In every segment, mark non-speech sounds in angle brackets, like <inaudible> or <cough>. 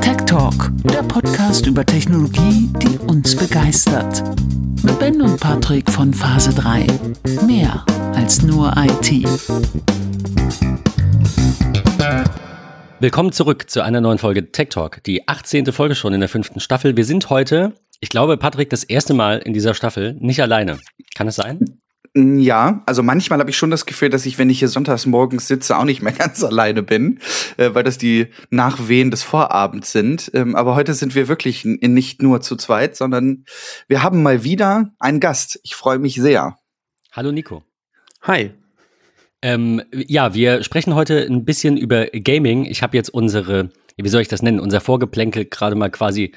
Tech Talk, der Podcast über Technologie, die uns begeistert. Mit Ben und Patrick von Phase 3. Mehr als nur IT. Willkommen zurück zu einer neuen Folge Tech Talk, die 18. Folge schon in der fünften Staffel. Wir sind heute, ich glaube, Patrick, das erste Mal in dieser Staffel nicht alleine. Kann es sein? Ja, also manchmal habe ich schon das Gefühl, dass ich, wenn ich hier sonntags morgens sitze, auch nicht mehr <laughs> ganz alleine bin, äh, weil das die Nachwehen des Vorabends sind. Ähm, aber heute sind wir wirklich nicht nur zu zweit, sondern wir haben mal wieder einen Gast. Ich freue mich sehr. Hallo Nico. Hi. Ähm, ja, wir sprechen heute ein bisschen über Gaming. Ich habe jetzt unsere, wie soll ich das nennen, unser Vorgeplänkel gerade mal quasi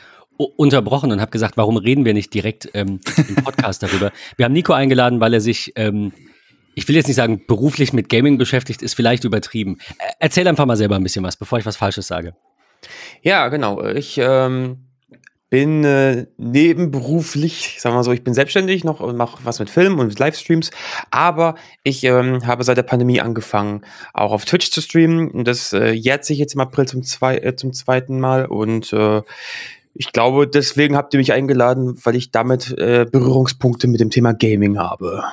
unterbrochen und habe gesagt, warum reden wir nicht direkt ähm, im Podcast darüber? <laughs> Wir haben Nico eingeladen, weil er sich, ähm, ich will jetzt nicht sagen, beruflich mit Gaming beschäftigt, ist vielleicht übertrieben. Erzähl einfach mal selber ein bisschen was, bevor ich was Falsches sage. Ja, genau. Ich ähm, bin äh, nebenberuflich, sagen wir mal so, ich bin selbstständig noch und mache was mit Filmen und mit Livestreams, aber ich ähm, habe seit der Pandemie angefangen, auch auf Twitch zu streamen und das äh, jährt sich jetzt im April zum, zwei, äh, zum zweiten Mal und äh, ich glaube, deswegen habt ihr mich eingeladen, weil ich damit äh, Berührungspunkte mit dem Thema Gaming habe.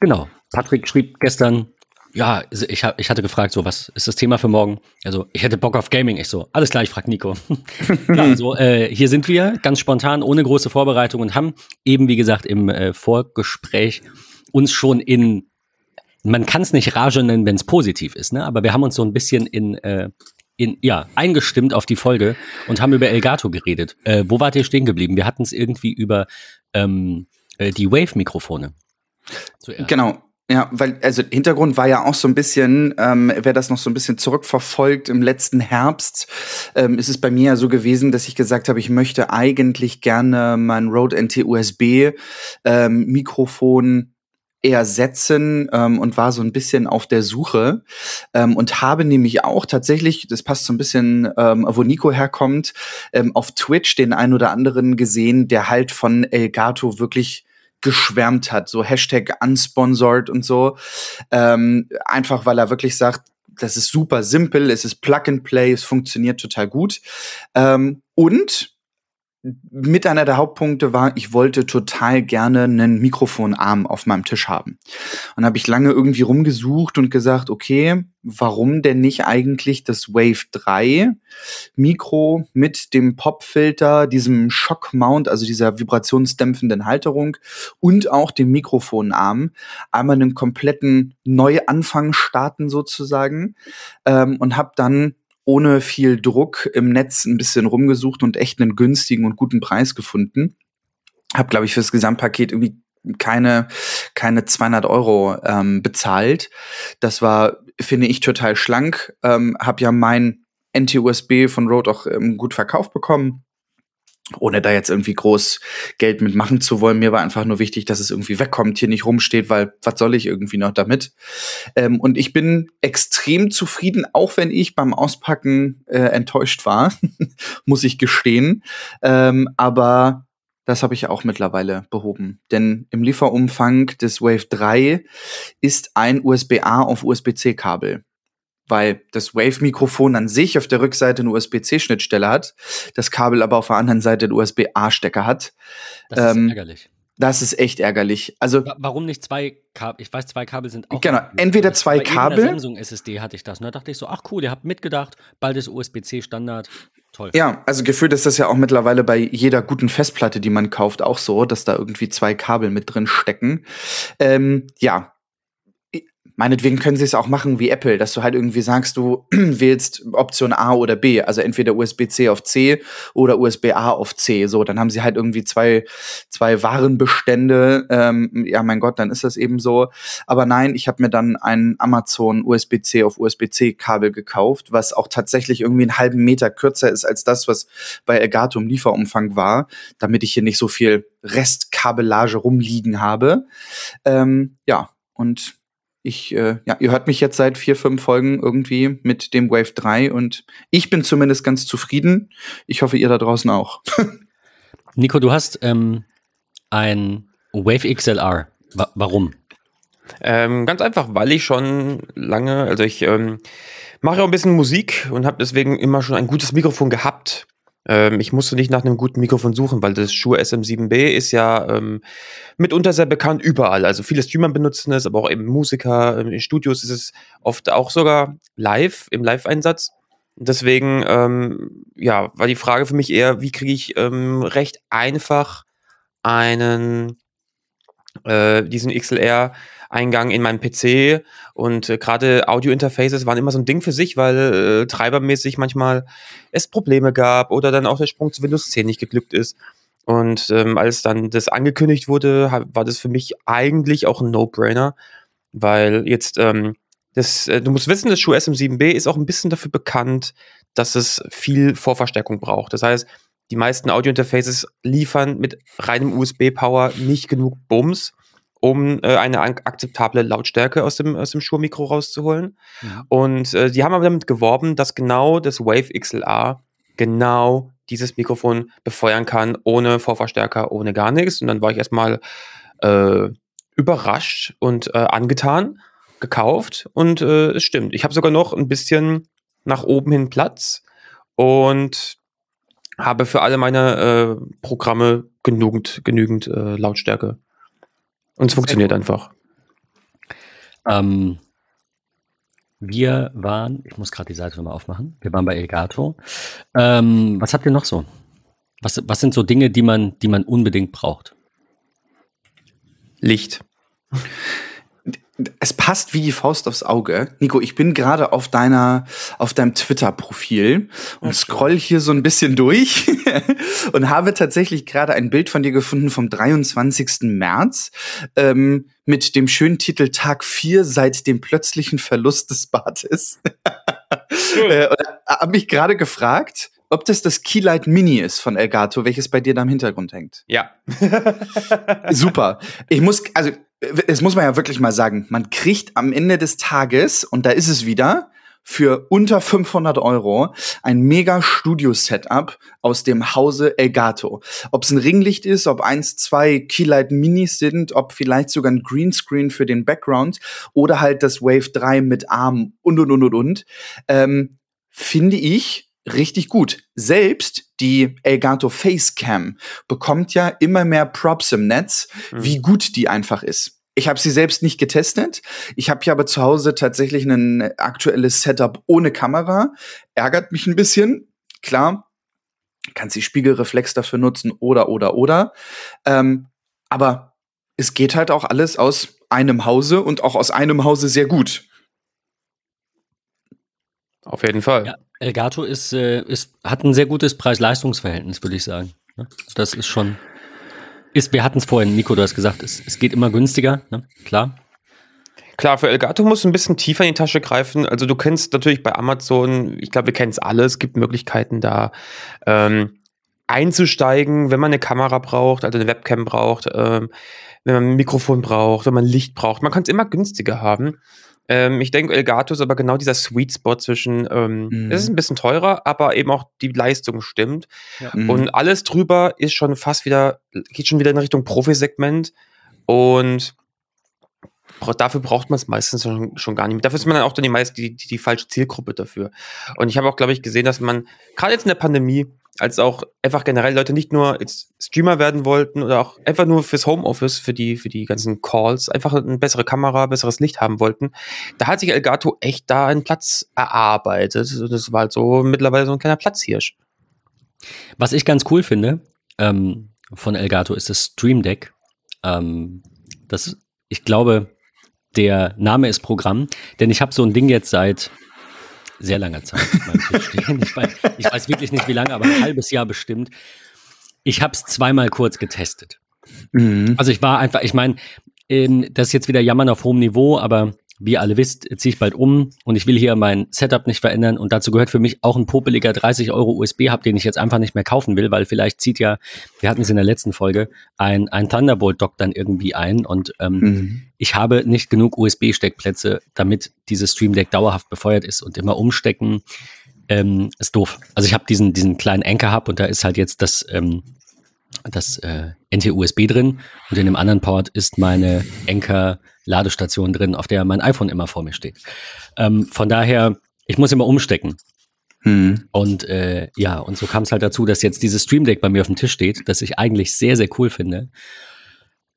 Genau. Patrick schrieb gestern, ja, ich, hab, ich hatte gefragt, so, was ist das Thema für morgen? Also, ich hätte Bock auf Gaming. Ich so, alles klar, ich frag Nico. <laughs> also, äh, hier sind wir, ganz spontan, ohne große Vorbereitung und haben eben, wie gesagt, im äh, Vorgespräch uns schon in, man kann es nicht Rage nennen, wenn es positiv ist, ne? aber wir haben uns so ein bisschen in, äh, in, ja, eingestimmt auf die Folge und haben über Elgato geredet. Äh, wo wart ihr stehen geblieben? Wir hatten es irgendwie über ähm, äh, die Wave-Mikrofone. Genau, ja, weil, also Hintergrund war ja auch so ein bisschen, ähm, wer das noch so ein bisschen zurückverfolgt, im letzten Herbst ähm, ist es bei mir ja so gewesen, dass ich gesagt habe, ich möchte eigentlich gerne mein Rode NT USB ähm, Mikrofon ersetzen ähm, und war so ein bisschen auf der Suche ähm, und habe nämlich auch tatsächlich, das passt so ein bisschen, ähm, wo Nico herkommt, ähm, auf Twitch den ein oder anderen gesehen, der halt von Elgato wirklich geschwärmt hat, so Hashtag unsponsored und so. Ähm, einfach weil er wirklich sagt, das ist super simpel, es ist Plug and Play, es funktioniert total gut. Ähm, und mit einer der Hauptpunkte war, ich wollte total gerne einen Mikrofonarm auf meinem Tisch haben. Und habe ich lange irgendwie rumgesucht und gesagt, okay, warum denn nicht eigentlich das Wave 3 Mikro mit dem Popfilter, diesem Shock Mount, also dieser vibrationsdämpfenden Halterung und auch dem Mikrofonarm einmal einen kompletten Neuanfang starten sozusagen ähm, und habe dann ohne viel Druck im Netz ein bisschen rumgesucht und echt einen günstigen und guten Preis gefunden. Hab, glaube ich, fürs Gesamtpaket irgendwie keine, keine 200 Euro ähm, bezahlt. Das war, finde ich, total schlank. Ähm, hab ja mein NT-USB von Rode auch ähm, gut verkauft bekommen ohne da jetzt irgendwie groß Geld mitmachen zu wollen. Mir war einfach nur wichtig, dass es irgendwie wegkommt, hier nicht rumsteht, weil was soll ich irgendwie noch damit? Ähm, und ich bin extrem zufrieden, auch wenn ich beim Auspacken äh, enttäuscht war, <laughs> muss ich gestehen. Ähm, aber das habe ich auch mittlerweile behoben. Denn im Lieferumfang des Wave 3 ist ein USB-A auf USB-C-Kabel weil das Wave-Mikrofon an sich auf der Rückseite eine USB-C-Schnittstelle hat, das Kabel aber auf der anderen Seite einen USB-A-Stecker hat. Das ähm, ist ärgerlich. Das ist echt ärgerlich. Also warum nicht zwei Kabel? Ich weiß, zwei Kabel sind auch. Genau, entweder zwei Bei Kabel. Samsung SSD hatte ich das. Und da dachte ich so, ach cool, ihr habt mitgedacht, bald ist USB-C Standard. Toll. Ja, also gefühlt ist das ja auch mittlerweile bei jeder guten Festplatte, die man kauft, auch so, dass da irgendwie zwei Kabel mit drin stecken. Ähm, ja, Meinetwegen können sie es auch machen wie Apple, dass du halt irgendwie sagst, du <clears throat> wählst Option A oder B, also entweder USB-C auf C oder USB-A auf C. So, dann haben sie halt irgendwie zwei, zwei Warenbestände. Ähm, ja, mein Gott, dann ist das eben so. Aber nein, ich habe mir dann ein Amazon USB-C auf USB-C-Kabel gekauft, was auch tatsächlich irgendwie einen halben Meter kürzer ist als das, was bei Elgato im Lieferumfang war, damit ich hier nicht so viel Restkabellage rumliegen habe. Ähm, ja, und ich, äh, ja, ihr hört mich jetzt seit vier, fünf Folgen irgendwie mit dem Wave 3 und ich bin zumindest ganz zufrieden. Ich hoffe, ihr da draußen auch. <laughs> Nico, du hast ähm, ein Wave XLR. Wa warum? Ähm, ganz einfach, weil ich schon lange, also ich ähm, mache auch ein bisschen Musik und habe deswegen immer schon ein gutes Mikrofon gehabt. Ähm, ich musste nicht nach einem guten Mikrofon suchen, weil das Shure SM7B ist ja ähm, mitunter sehr bekannt überall. Also viele Streamer benutzen es, aber auch eben Musiker. Ähm, in Studios ist es oft auch sogar live, im Live-Einsatz. Deswegen, ähm, ja, war die Frage für mich eher, wie kriege ich ähm, recht einfach einen, äh, diesen XLR Eingang in meinem PC und äh, gerade Audio-Interfaces waren immer so ein Ding für sich, weil äh, treibermäßig manchmal es Probleme gab oder dann auch der Sprung zu Windows 10 nicht geglückt ist. Und ähm, als dann das angekündigt wurde, war das für mich eigentlich auch ein No-Brainer, weil jetzt ähm, das, äh, du musst wissen, das Schuh SM7B ist auch ein bisschen dafür bekannt, dass es viel Vorverstärkung braucht. Das heißt, die meisten Audio-Interfaces liefern mit reinem USB-Power nicht genug Bums, um äh, eine akzeptable Lautstärke aus dem, aus dem Shure-Mikro rauszuholen. Mhm. Und äh, die haben aber damit geworben, dass genau das Wave XLR genau dieses Mikrofon befeuern kann, ohne Vorverstärker, ohne gar nichts. Und dann war ich erstmal äh, überrascht und äh, angetan, gekauft und äh, es stimmt. Ich habe sogar noch ein bisschen nach oben hin Platz und habe für alle meine äh, Programme genügend, genügend Lautstärke. Und es funktioniert einfach. Ähm, wir waren, ich muss gerade die Seite nochmal aufmachen, wir waren bei Elgato. Ähm, was habt ihr noch so? Was, was sind so Dinge, die man, die man unbedingt braucht? Licht es passt wie die Faust aufs Auge. Nico, ich bin gerade auf deiner, auf deinem Twitter-Profil und okay. scroll hier so ein bisschen durch <laughs> und habe tatsächlich gerade ein Bild von dir gefunden vom 23. März ähm, mit dem schönen Titel Tag 4 seit dem plötzlichen Verlust des Bartes. <laughs> äh, und habe mich gerade gefragt, ob das das Keylight Mini ist von Elgato, welches bei dir da im Hintergrund hängt. Ja. <laughs> Super. Ich muss, also es muss man ja wirklich mal sagen, man kriegt am Ende des Tages, und da ist es wieder, für unter 500 Euro ein mega Studio-Setup aus dem Hause Elgato. Ob es ein Ringlicht ist, ob eins, zwei Keylight Minis sind, ob vielleicht sogar ein Greenscreen für den Background oder halt das Wave 3 mit Arm und und und und und. Ähm, finde ich richtig gut. Selbst die Elgato Facecam bekommt ja immer mehr Props im Netz, mhm. wie gut die einfach ist. Ich habe sie selbst nicht getestet. Ich habe hier aber zu Hause tatsächlich ein aktuelles Setup ohne Kamera. Ärgert mich ein bisschen. Klar, kannst die Spiegelreflex dafür nutzen oder oder oder. Ähm, aber es geht halt auch alles aus einem Hause und auch aus einem Hause sehr gut. Auf jeden Fall. Ja, Elgato ist, äh, ist, hat ein sehr gutes Preis-Leistungs-Verhältnis, würde ich sagen. Ne? Das ist schon. Ist, wir hatten es vorhin, Nico, du hast gesagt, es, es geht immer günstiger, ne? klar. Klar, für Elgato musst du ein bisschen tiefer in die Tasche greifen. Also du kennst natürlich bei Amazon, ich glaube, wir kennen es alle, es gibt Möglichkeiten da ähm, einzusteigen, wenn man eine Kamera braucht, also eine Webcam braucht, ähm, wenn man ein Mikrofon braucht, wenn man Licht braucht. Man kann es immer günstiger haben. Ähm, ich denke, Elgato ist aber genau dieser Sweet Spot zwischen, ähm, mhm. es ist ein bisschen teurer, aber eben auch die Leistung stimmt. Ja. Mhm. Und alles drüber ist schon fast wieder, geht schon wieder in Richtung Profisegment. Und dafür braucht man es meistens schon, schon, gar nicht mehr. Dafür ist man dann auch dann die, meist, die, die, die falsche Zielgruppe dafür. Und ich habe auch, glaube ich, gesehen, dass man, gerade jetzt in der Pandemie, als auch einfach generell Leute nicht nur jetzt Streamer werden wollten oder auch einfach nur fürs Homeoffice, für die, für die ganzen Calls, einfach eine bessere Kamera, besseres Licht haben wollten. Da hat sich Elgato echt da einen Platz erarbeitet. Das war halt so mittlerweile so ein kleiner Platzhirsch. Was ich ganz cool finde ähm, von Elgato ist das Stream Deck. Ähm, das, ich glaube, der Name ist Programm, denn ich habe so ein Ding jetzt seit sehr langer Zeit Ich weiß, ich weiß wirklich nicht, wie lange, aber ein halbes Jahr bestimmt. Ich habe es zweimal kurz getestet. Mhm. Also ich war einfach, ich meine, ähm, das ist jetzt wieder Jammern auf hohem Niveau, aber wie ihr alle wisst, ziehe ich bald um und ich will hier mein Setup nicht verändern und dazu gehört für mich auch ein popeliger 30 Euro USB-Hub, den ich jetzt einfach nicht mehr kaufen will, weil vielleicht zieht ja, wir hatten es in der letzten Folge, ein, ein Thunderbolt-Dock dann irgendwie ein und ähm, mhm. ich habe nicht genug USB-Steckplätze, damit dieses Stream Deck dauerhaft befeuert ist und immer umstecken ähm, ist doof. Also ich habe diesen, diesen kleinen Anchor-Hub und da ist halt jetzt das, ähm, das äh, NT-USB drin und in dem anderen Port ist meine Anker-Ladestation drin, auf der mein iPhone immer vor mir steht. Ähm, von daher, ich muss immer umstecken. Hm. Und äh, ja, und so kam es halt dazu, dass jetzt dieses Stream Deck bei mir auf dem Tisch steht, das ich eigentlich sehr, sehr cool finde.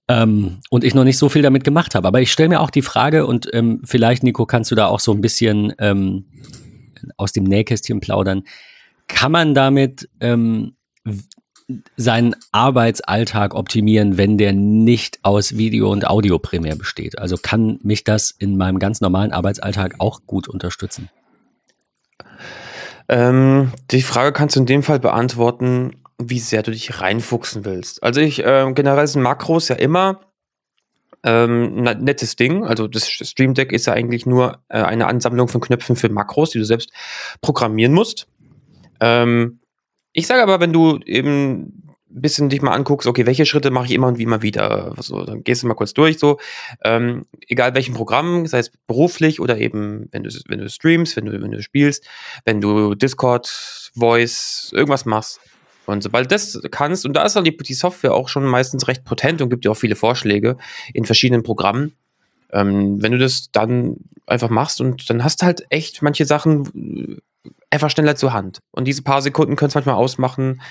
Ähm, und ich noch nicht so viel damit gemacht habe. Aber ich stelle mir auch die Frage, und ähm, vielleicht, Nico, kannst du da auch so ein bisschen ähm, aus dem Nähkästchen plaudern. Kann man damit ähm, seinen Arbeitsalltag optimieren, wenn der nicht aus Video und Audio primär besteht? Also kann mich das in meinem ganz normalen Arbeitsalltag auch gut unterstützen? Ähm, die Frage kannst du in dem Fall beantworten, wie sehr du dich reinfuchsen willst. Also ich, äh, generell sind Makros ja immer ähm, ein nettes Ding. Also das Stream Deck ist ja eigentlich nur äh, eine Ansammlung von Knöpfen für Makros, die du selbst programmieren musst. Ähm, ich sage aber, wenn du eben ein bisschen dich mal anguckst, okay, welche Schritte mache ich immer und wie immer wieder, so, dann gehst du mal kurz durch, so, ähm, egal welchem Programm, sei es beruflich oder eben, wenn du, wenn du streamst, wenn du, wenn du spielst, wenn du Discord, Voice, irgendwas machst, und sobald das kannst, und da ist dann die, die Software auch schon meistens recht potent und gibt dir auch viele Vorschläge in verschiedenen Programmen, ähm, wenn du das dann einfach machst und dann hast du halt echt manche Sachen einfach schneller zur Hand. Und diese paar Sekunden können es manchmal ausmachen,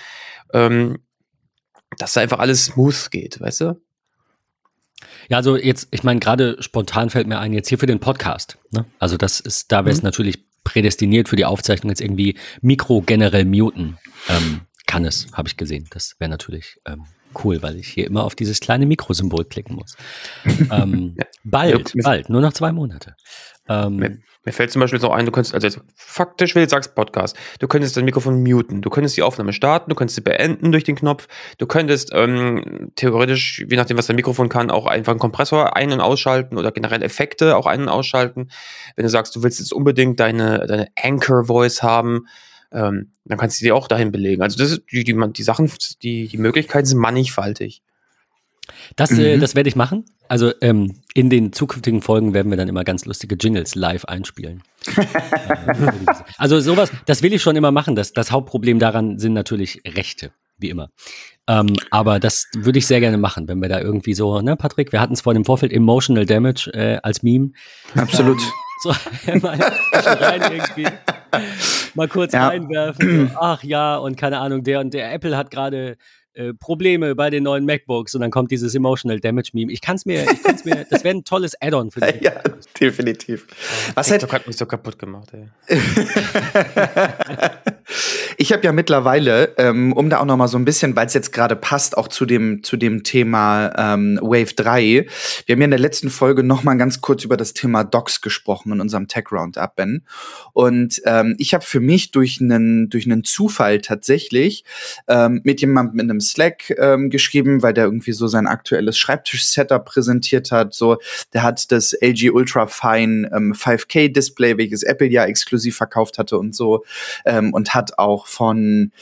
ähm, dass da einfach alles smooth geht, weißt du? Ja, also jetzt, ich meine, gerade spontan fällt mir ein, jetzt hier für den Podcast. Ne? Also das ist, da wäre es mhm. natürlich prädestiniert für die Aufzeichnung jetzt irgendwie Mikro generell muten. Ähm, kann es, habe ich gesehen. Das wäre natürlich ähm, cool, weil ich hier immer auf dieses kleine Mikrosymbol klicken muss. <laughs> ähm, bald, bald, nur noch zwei Monate. Ähm, mir, fällt zum Beispiel so ein, du könntest, also jetzt, faktisch, wenn du sagst Podcast, du könntest dein Mikrofon muten, du könntest die Aufnahme starten, du könntest sie beenden durch den Knopf, du könntest ähm, theoretisch, je nachdem, was dein Mikrofon kann, auch einfach einen Kompressor ein- und ausschalten oder generell Effekte auch ein- und ausschalten. Wenn du sagst, du willst jetzt unbedingt deine, deine Anchor-Voice haben, ähm, dann kannst du die auch dahin belegen. Also das ist, die, die, die Sachen, die, die Möglichkeiten sind mannigfaltig. Das, äh, mhm. äh, das werde ich machen. Also ähm, in den zukünftigen Folgen werden wir dann immer ganz lustige Jingles live einspielen. <laughs> also sowas, das will ich schon immer machen. Das, das Hauptproblem daran sind natürlich Rechte, wie immer. Ähm, aber das würde ich sehr gerne machen, wenn wir da irgendwie so, ne, Patrick, wir hatten es vor dem Vorfeld Emotional Damage äh, als Meme. Absolut. Ähm, <laughs> so mal rein irgendwie mal kurz ja. reinwerfen. So, ach ja, und keine Ahnung, der und der Apple hat gerade äh, Probleme bei den neuen MacBooks und dann kommt dieses Emotional Damage Meme. Ich kann es mir, ich kann's mir, das wäre ein tolles Add-on für <laughs> dich. Ja, definitiv. Was TikTok hat mich so kaputt gemacht, ey. <laughs> <laughs> ich habe ja mittlerweile, ähm, um da auch noch mal so ein bisschen, weil es jetzt gerade passt, auch zu dem, zu dem Thema ähm, Wave 3. Wir haben ja in der letzten Folge noch mal ganz kurz über das Thema Docs gesprochen in unserem Tech Roundup, Ben. Und ähm, ich habe für mich durch einen durch Zufall tatsächlich ähm, mit jemandem in einem Slack ähm, geschrieben, weil der irgendwie so sein aktuelles Schreibtisch-Setup präsentiert hat. So, der hat das LG Ultra Fine ähm, 5K Display, welches Apple ja exklusiv verkauft hatte und so, ähm, und hat auch von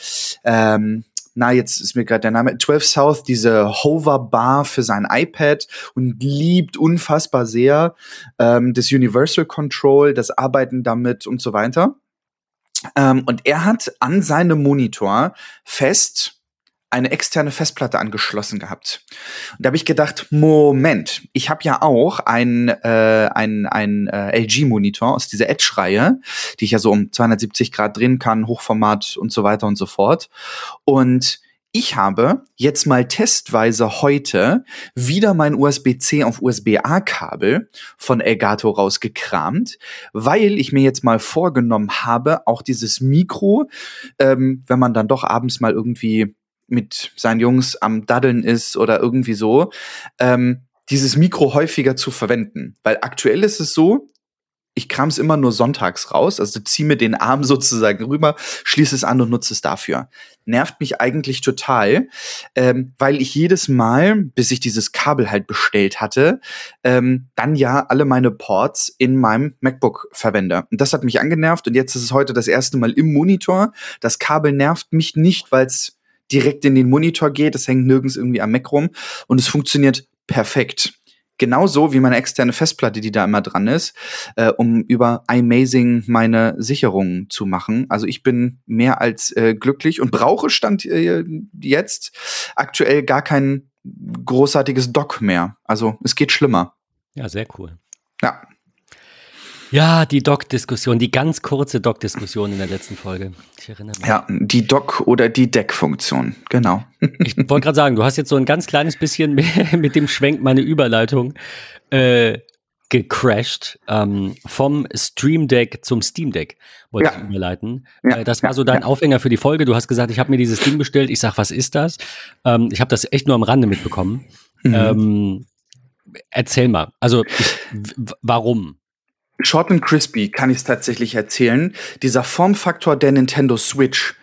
ähm, na, jetzt ist mir gerade der Name, 12 South, diese Hoverbar für sein iPad und liebt unfassbar sehr ähm, das Universal Control, das Arbeiten damit und so weiter. Ähm, und er hat an seinem Monitor fest eine externe Festplatte angeschlossen gehabt. Und da habe ich gedacht, Moment, ich habe ja auch ein, äh, ein, ein äh, LG-Monitor aus dieser Edge-Reihe, die ich ja so um 270 Grad drehen kann, Hochformat und so weiter und so fort. Und ich habe jetzt mal testweise heute wieder mein USB-C auf USB-A-Kabel von Elgato rausgekramt, weil ich mir jetzt mal vorgenommen habe, auch dieses Mikro, ähm, wenn man dann doch abends mal irgendwie mit seinen Jungs am Daddeln ist oder irgendwie so, ähm, dieses Mikro häufiger zu verwenden. Weil aktuell ist es so, ich kram es immer nur sonntags raus, also ziehe mir den Arm <laughs> sozusagen rüber, schließe es an und nutze es dafür. Nervt mich eigentlich total, ähm, weil ich jedes Mal, bis ich dieses Kabel halt bestellt hatte, ähm, dann ja alle meine Ports in meinem MacBook verwende. Und das hat mich angenervt und jetzt ist es heute das erste Mal im Monitor. Das Kabel nervt mich nicht, weil es direkt in den Monitor geht. Es hängt nirgends irgendwie am Mac rum und es funktioniert perfekt. Genauso wie meine externe Festplatte, die da immer dran ist, äh, um über iMazing meine Sicherungen zu machen. Also ich bin mehr als äh, glücklich und brauche Stand äh, jetzt aktuell gar kein großartiges Dock mehr. Also es geht schlimmer. Ja, sehr cool. Ja. Ja, die Doc-Diskussion, die ganz kurze Doc-Diskussion in der letzten Folge. Ich erinnere mich. Ja, die Doc- oder die Deck-Funktion, genau. Ich wollte gerade sagen, du hast jetzt so ein ganz kleines bisschen <laughs> mit dem Schwenk meine Überleitung äh, gecrashed. Ähm, vom Stream Deck zum Steam Deck wollte ja. ich überleiten. Ja. Äh, das war so dein ja. Aufhänger für die Folge. Du hast gesagt, ich habe mir dieses Ding bestellt. Ich sag, was ist das? Ähm, ich habe das echt nur am Rande mitbekommen. Mhm. Ähm, erzähl mal. Also, ich, warum? Short and crispy kann ich es tatsächlich erzählen. Dieser Formfaktor der Nintendo Switch,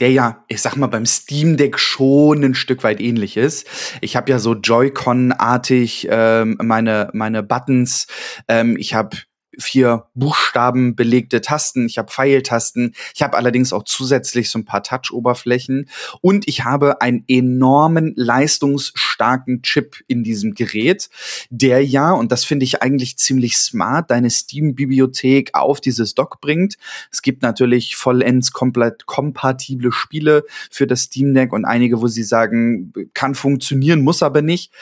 der ja, ich sag mal, beim Steam Deck schon ein Stück weit ähnlich ist. Ich habe ja so Joy-Con-artig ähm, meine, meine Buttons. Ähm, ich habe vier Buchstaben belegte Tasten, ich habe Pfeiltasten, ich habe allerdings auch zusätzlich so ein paar Touch-Oberflächen und ich habe einen enormen leistungsstarken Chip in diesem Gerät, der ja, und das finde ich eigentlich ziemlich smart, deine Steam-Bibliothek auf dieses Dock bringt. Es gibt natürlich vollends komplett kompatible Spiele für das Steam Deck und einige, wo sie sagen, kann funktionieren, muss aber nicht.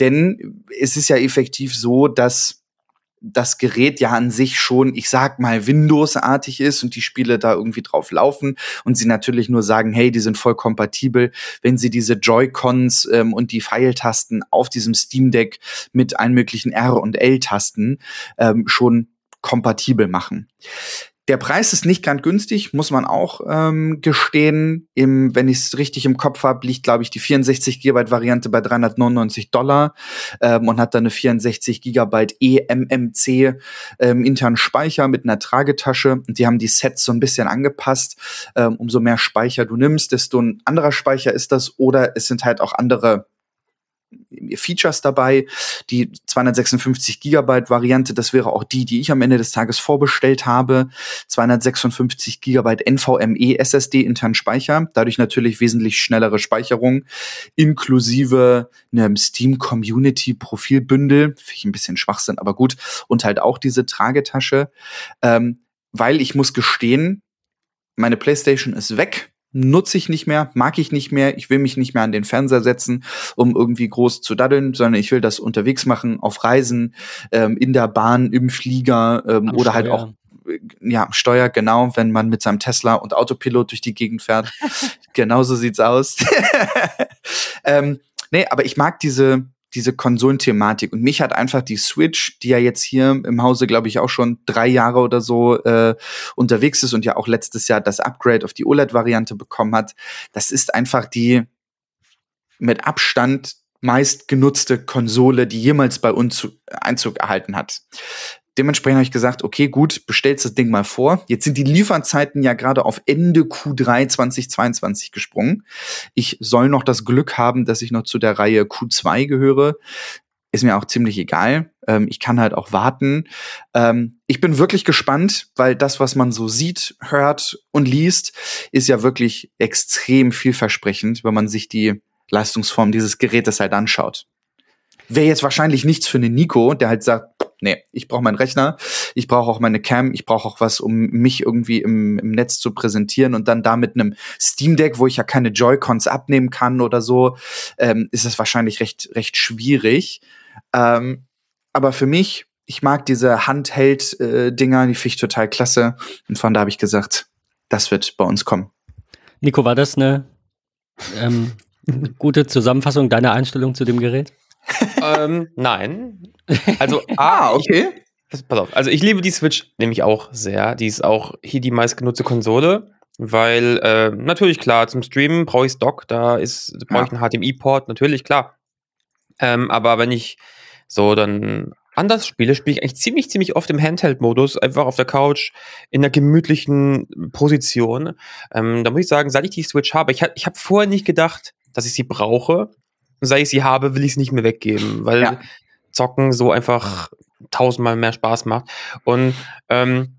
Denn es ist ja effektiv so, dass das Gerät ja an sich schon, ich sag mal, Windows-artig ist und die Spiele da irgendwie drauf laufen und sie natürlich nur sagen, hey, die sind voll kompatibel, wenn sie diese Joy-Cons ähm, und die Pfeiltasten auf diesem Steam Deck mit allen möglichen R- und L-Tasten ähm, schon kompatibel machen. Der Preis ist nicht ganz günstig, muss man auch ähm, gestehen. Im, wenn ich es richtig im Kopf habe, liegt, glaube ich, die 64 GB Variante bei 399 Dollar ähm, und hat dann eine 64 GB eMMC ähm, internen Speicher mit einer Tragetasche. Und die haben die Sets so ein bisschen angepasst. Ähm, umso mehr Speicher du nimmst, desto ein anderer Speicher ist das. Oder es sind halt auch andere Features dabei. Die 256 Gigabyte Variante, das wäre auch die, die ich am Ende des Tages vorbestellt habe. 256 Gigabyte NVMe SSD internen Speicher, dadurch natürlich wesentlich schnellere Speicherung, inklusive einem Steam Community Profilbündel, finde ich ein bisschen Schwachsinn, aber gut, und halt auch diese Tragetasche, ähm, weil ich muss gestehen, meine PlayStation ist weg nutze ich nicht mehr, mag ich nicht mehr, ich will mich nicht mehr an den Fernseher setzen, um irgendwie groß zu daddeln, sondern ich will das unterwegs machen, auf Reisen, ähm, in der Bahn, im Flieger ähm, oder halt auch äh, ja, Steuer, genau, wenn man mit seinem Tesla und Autopilot durch die Gegend fährt. <laughs> Genauso sieht's aus. <laughs> ähm, nee, aber ich mag diese, diese Konsolenthematik. Und mich hat einfach die Switch, die ja jetzt hier im Hause, glaube ich, auch schon drei Jahre oder so äh, unterwegs ist und ja auch letztes Jahr das Upgrade auf die OLED-Variante bekommen hat, das ist einfach die mit Abstand meist genutzte Konsole, die jemals bei uns Einzug erhalten hat. Dementsprechend habe ich gesagt, okay, gut, bestellst das Ding mal vor. Jetzt sind die Lieferzeiten ja gerade auf Ende Q3 2022 gesprungen. Ich soll noch das Glück haben, dass ich noch zu der Reihe Q2 gehöre. Ist mir auch ziemlich egal. Ähm, ich kann halt auch warten. Ähm, ich bin wirklich gespannt, weil das, was man so sieht, hört und liest, ist ja wirklich extrem vielversprechend, wenn man sich die Leistungsform dieses Gerätes halt anschaut. Wäre jetzt wahrscheinlich nichts für einen Nico, der halt sagt, nee, ich brauche meinen Rechner, ich brauche auch meine Cam, ich brauche auch was, um mich irgendwie im, im Netz zu präsentieren und dann da mit einem Steam Deck, wo ich ja keine Joy-Cons abnehmen kann oder so, ähm, ist es wahrscheinlich recht, recht schwierig. Ähm, aber für mich, ich mag diese Handheld-Dinger, die finde ich total klasse. Und von da habe ich gesagt, das wird bei uns kommen. Nico, war das eine ähm, gute Zusammenfassung deiner Einstellung zu dem Gerät? Ähm, nein. Also, <laughs> ah, okay. Ich, pass auf. Also, ich liebe die Switch nämlich auch sehr. Die ist auch hier die meistgenutzte Konsole, weil äh, natürlich klar, zum Streamen brauche ich Dock, da ist brauche ich einen HDMI-Port, natürlich klar. Ähm, aber wenn ich so dann anders spiele, spiele ich eigentlich ziemlich, ziemlich oft im Handheld-Modus, einfach auf der Couch in einer gemütlichen Position. Ähm, da muss ich sagen, seit ich die Switch habe, ich, ich habe vorher nicht gedacht, dass ich sie brauche seit ich sie habe, will ich es nicht mehr weggeben, weil ja. Zocken so einfach tausendmal mehr Spaß macht. Und ähm,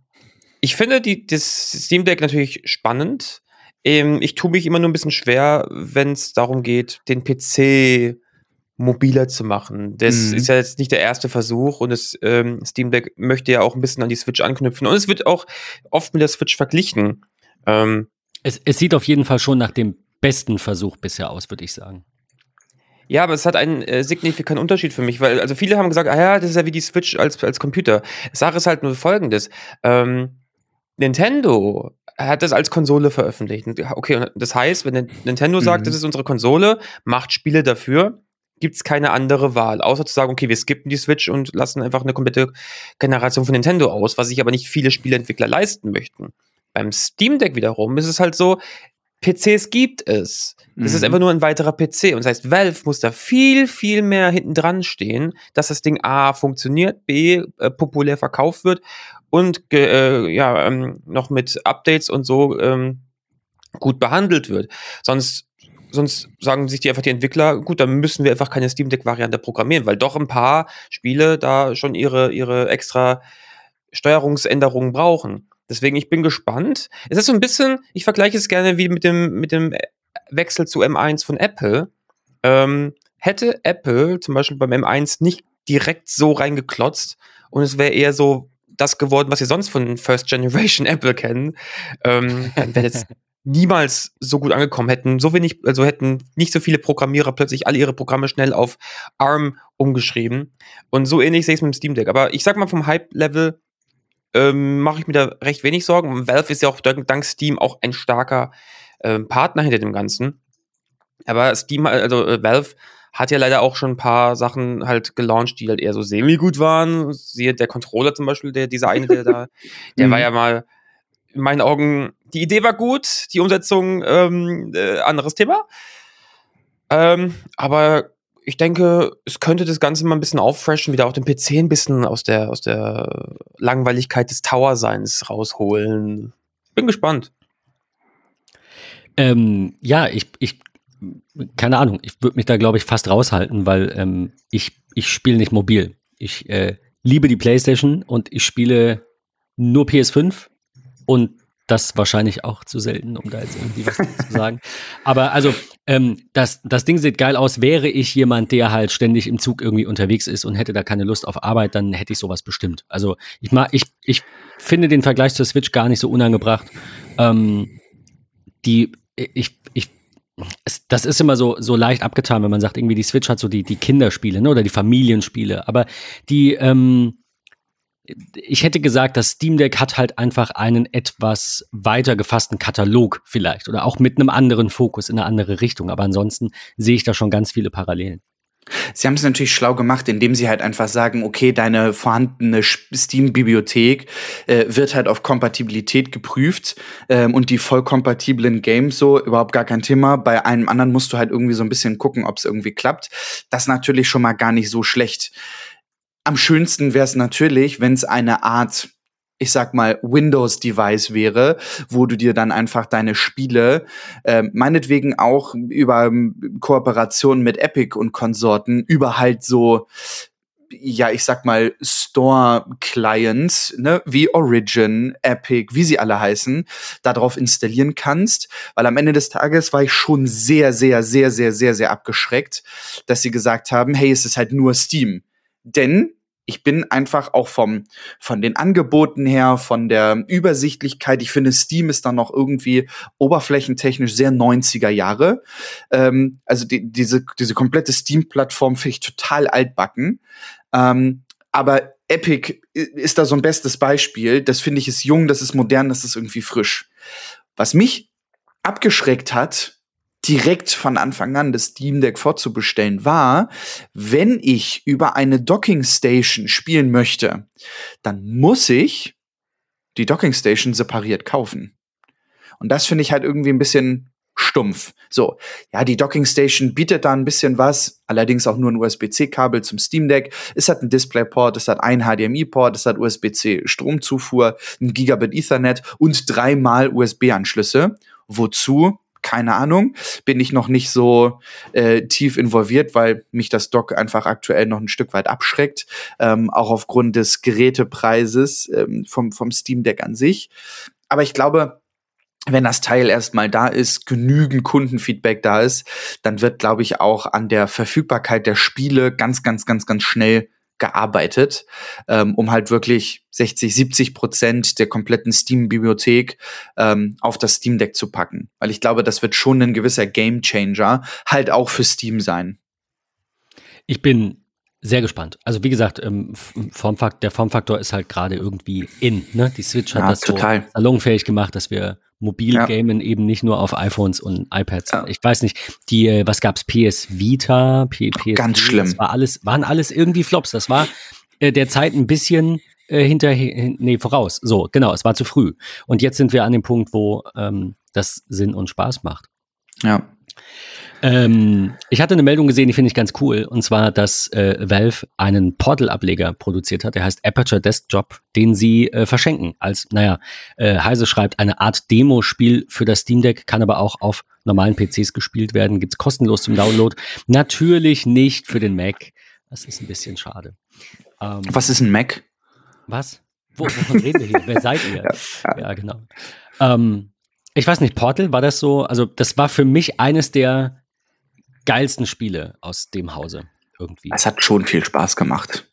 ich finde die, das Steam Deck natürlich spannend. Ähm, ich tue mich immer nur ein bisschen schwer, wenn es darum geht, den PC mobiler zu machen. Das mhm. ist ja jetzt nicht der erste Versuch und das ähm, Steam Deck möchte ja auch ein bisschen an die Switch anknüpfen und es wird auch oft mit der Switch verglichen. Ähm, es, es sieht auf jeden Fall schon nach dem besten Versuch bisher aus, würde ich sagen. Ja, aber es hat einen äh, signifikanten Unterschied für mich, weil also viele haben gesagt, ah ja, das ist ja wie die Switch als, als Computer. Sache ist halt nur folgendes. Ähm, Nintendo hat das als Konsole veröffentlicht. Okay, das heißt, wenn Nintendo sagt, mhm. das ist unsere Konsole, macht Spiele dafür, gibt es keine andere Wahl, außer zu sagen, okay, wir skippen die Switch und lassen einfach eine komplette Generation von Nintendo aus, was sich aber nicht viele Spieleentwickler leisten möchten. Beim Steam Deck wiederum ist es halt so, PCs gibt es. Das mhm. ist einfach nur ein weiterer PC. Und das heißt, Valve muss da viel, viel mehr hinten dran stehen, dass das Ding A funktioniert, B äh, populär verkauft wird und äh, ja, ähm, noch mit Updates und so ähm, gut behandelt wird. Sonst, sonst sagen sich die einfach die Entwickler, gut, dann müssen wir einfach keine Steam Deck-Variante programmieren, weil doch ein paar Spiele da schon ihre, ihre extra Steuerungsänderungen brauchen. Deswegen, ich bin gespannt. Es ist so ein bisschen, ich vergleiche es gerne wie mit dem, mit dem Wechsel zu M1 von Apple. Ähm, hätte Apple zum Beispiel beim M1 nicht direkt so reingeklotzt und es wäre eher so das geworden, was wir sonst von First Generation <laughs> Apple kennen, ähm, dann wäre jetzt <laughs> niemals so gut angekommen hätten, so wenig, also hätten nicht so viele Programmierer plötzlich alle ihre Programme schnell auf ARM umgeschrieben. Und so ähnlich sehe ich es mit dem Steam Deck. Aber ich sag mal, vom Hype-Level ähm, mache ich mir da recht wenig Sorgen. Valve ist ja auch dank Steam auch ein starker äh, Partner hinter dem Ganzen. Aber Steam, also äh, Valve hat ja leider auch schon ein paar Sachen halt gelauncht, die halt eher so semi-gut waren. Siehe der Controller zum Beispiel, der, dieser eine, der da, <laughs> der war mhm. ja mal in meinen Augen, die Idee war gut, die Umsetzung ähm, äh, anderes Thema. Ähm, aber ich denke, es könnte das Ganze mal ein bisschen auffreshen, wieder auch den PC ein bisschen aus der, aus der Langweiligkeit des Tower-Seins rausholen. Bin gespannt. Ähm, ja, ich, ich keine Ahnung, ich würde mich da, glaube ich, fast raushalten, weil ähm, ich, ich spiele nicht mobil. Ich äh, liebe die PlayStation und ich spiele nur PS5 und das wahrscheinlich auch zu selten, um da jetzt irgendwie was zu sagen. Aber also, ähm, das, das Ding sieht geil aus. Wäre ich jemand, der halt ständig im Zug irgendwie unterwegs ist und hätte da keine Lust auf Arbeit, dann hätte ich sowas bestimmt. Also, ich, mag, ich, ich finde den Vergleich zur Switch gar nicht so unangebracht. Ähm, die, ich, ich es, das ist immer so, so leicht abgetan, wenn man sagt, irgendwie die Switch hat so die, die Kinderspiele ne, oder die Familienspiele. Aber die, ähm, ich hätte gesagt, das Steam Deck hat halt einfach einen etwas weiter gefassten Katalog vielleicht oder auch mit einem anderen Fokus in eine andere Richtung. Aber ansonsten sehe ich da schon ganz viele Parallelen. Sie haben es natürlich schlau gemacht, indem sie halt einfach sagen, okay, deine vorhandene Steam-Bibliothek äh, wird halt auf Kompatibilität geprüft ähm, und die vollkompatiblen Games so überhaupt gar kein Thema. Bei einem anderen musst du halt irgendwie so ein bisschen gucken, ob es irgendwie klappt. Das ist natürlich schon mal gar nicht so schlecht. Am schönsten wäre es natürlich, wenn es eine Art ich sag mal, Windows-Device wäre, wo du dir dann einfach deine Spiele, äh, meinetwegen auch über ähm, Kooperationen mit Epic und Konsorten, über halt so, ja, ich sag mal, Store-Clients, ne, wie Origin, Epic, wie sie alle heißen, darauf installieren kannst. Weil am Ende des Tages war ich schon sehr, sehr, sehr, sehr, sehr, sehr abgeschreckt, dass sie gesagt haben, hey, es ist halt nur Steam. Denn ich bin einfach auch vom, von den Angeboten her, von der Übersichtlichkeit, ich finde, Steam ist dann noch irgendwie oberflächentechnisch sehr 90er Jahre. Ähm, also die, diese, diese komplette Steam-Plattform finde ich total altbacken. Ähm, aber Epic ist da so ein bestes Beispiel. Das finde ich ist jung, das ist modern, das ist irgendwie frisch. Was mich abgeschreckt hat, direkt von Anfang an das Steam Deck vorzubestellen, war, wenn ich über eine Docking Station spielen möchte, dann muss ich die Docking Station separiert kaufen. Und das finde ich halt irgendwie ein bisschen stumpf. So, ja, die Docking Station bietet da ein bisschen was, allerdings auch nur ein USB-C-Kabel zum Steam Deck. Es hat einen DisplayPort, es hat einen HDMI-Port, es hat USB-C Stromzufuhr, ein Gigabit Ethernet und dreimal USB-Anschlüsse. Wozu? Keine Ahnung. Bin ich noch nicht so äh, tief involviert, weil mich das Dock einfach aktuell noch ein Stück weit abschreckt. Ähm, auch aufgrund des Gerätepreises ähm, vom, vom Steam Deck an sich. Aber ich glaube, wenn das Teil erstmal da ist, genügend Kundenfeedback da ist, dann wird, glaube ich, auch an der Verfügbarkeit der Spiele ganz, ganz, ganz, ganz schnell gearbeitet, ähm, um halt wirklich 60, 70 Prozent der kompletten Steam-Bibliothek ähm, auf das Steam Deck zu packen. Weil ich glaube, das wird schon ein gewisser Game Changer halt auch für Steam sein. Ich bin sehr gespannt. Also wie gesagt, ähm, Formfakt, der Formfaktor ist halt gerade irgendwie in. Ne? Die Switch hat ja, das total. so salonfähig gemacht, dass wir mobil ja. gamen eben nicht nur auf iPhones und iPads. Ja. Ich weiß nicht, die, äh, was gab's? PS Vita, P PS Ganz schlimm. Das war alles, waren alles irgendwie Flops. Das war äh, der Zeit ein bisschen äh, hinterher, nee, voraus. So, genau, es war zu früh. Und jetzt sind wir an dem Punkt, wo ähm, das Sinn und Spaß macht. Ja. Ähm, ich hatte eine Meldung gesehen, die finde ich ganz cool, und zwar, dass äh, Valve einen Portal-Ableger produziert hat, der heißt Aperture Desktop, den sie äh, verschenken. Als, naja, äh, Heise schreibt, eine Art Demo-Spiel für das Steam Deck, kann aber auch auf normalen PCs gespielt werden, gibt's kostenlos zum Download. Natürlich nicht für den Mac. Das ist ein bisschen schade. Ähm, Was ist ein Mac? Was? Wo, wovon reden wir hier? Wer seid ihr? <laughs> Ja, ja genau. Ähm, ich weiß nicht, Portal, war das so? Also, das war für mich eines der geilsten Spiele aus dem Hause irgendwie. Es hat schon viel Spaß gemacht.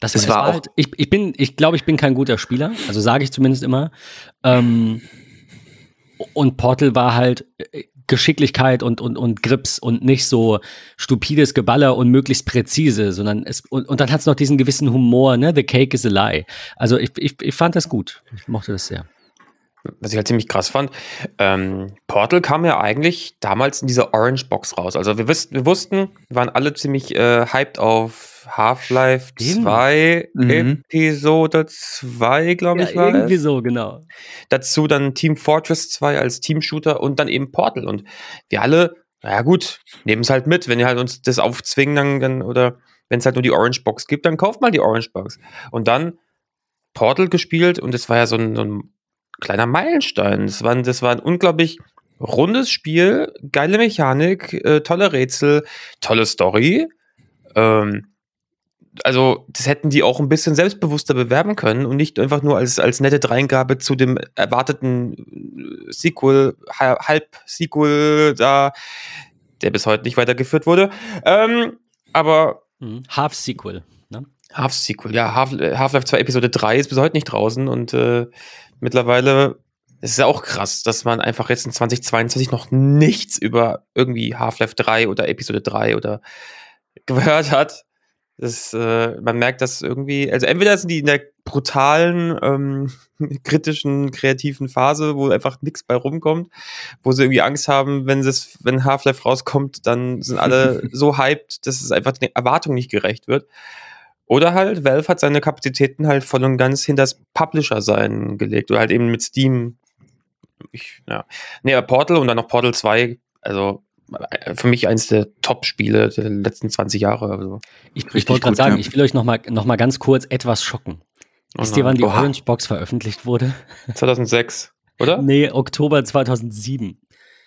Das, es war, war auch halt, ich, ich bin, ich glaube, ich bin kein guter Spieler, also sage ich zumindest immer. Ähm, und Portal war halt äh, Geschicklichkeit und, und, und Grips und nicht so stupides Geballer und möglichst präzise, sondern es, und, und dann hat es noch diesen gewissen Humor, ne? The cake is a lie. Also ich, ich, ich fand das gut. Ich mochte das sehr was ich halt ziemlich krass fand, ähm, Portal kam ja eigentlich damals in dieser Orange Box raus. Also wir, wussten, wir wussten, wir waren alle ziemlich äh, hyped auf Half-Life 2, mhm. Episode 2, glaube ich, ja, war irgendwie es. so, genau. Dazu dann Team Fortress 2 als Team-Shooter und dann eben Portal. Und wir alle, naja gut, nehmen es halt mit. Wenn ihr halt uns das aufzwingen, dann, dann oder wenn es halt nur die Orange Box gibt, dann kauft mal die Orange Box. Und dann Portal gespielt und es war ja so ein, so ein kleiner Meilenstein. Das war, das war ein unglaublich rundes Spiel, geile Mechanik, äh, tolle Rätsel, tolle Story. Ähm, also, das hätten die auch ein bisschen selbstbewusster bewerben können und nicht einfach nur als, als nette Dreingabe zu dem erwarteten äh, Sequel, Halb-Sequel da, der bis heute nicht weitergeführt wurde. Ähm, aber. Mhm. Half-Sequel? Half-Sequel, ja. Half-Life 2 Episode 3 ist bis heute nicht draußen und äh, mittlerweile es ist ja auch krass, dass man einfach jetzt in 2022 noch nichts über irgendwie Half-Life 3 oder Episode 3 oder gehört hat. Das, äh, man merkt, dass irgendwie, also entweder sind die in der brutalen, ähm, <laughs> kritischen, kreativen Phase, wo einfach nichts bei rumkommt, wo sie irgendwie Angst haben, wenn es, wenn Half-Life rauskommt, dann sind alle <laughs> so hyped, dass es einfach den Erwartungen nicht gerecht wird. Oder halt, Valve hat seine Kapazitäten halt voll und ganz hinter das Publisher-Sein gelegt. Oder halt eben mit Steam. Ich, ja. Nee, Portal und dann noch Portal 2. Also äh, für mich eins der Top-Spiele der letzten 20 Jahre. Also, ich, ich wollte gerade sagen, ja. ich will euch noch mal, noch mal ganz kurz etwas schocken. Wisst ihr, wann die Oha. Orange Box veröffentlicht wurde? <laughs> 2006, oder? nee, Oktober 2007.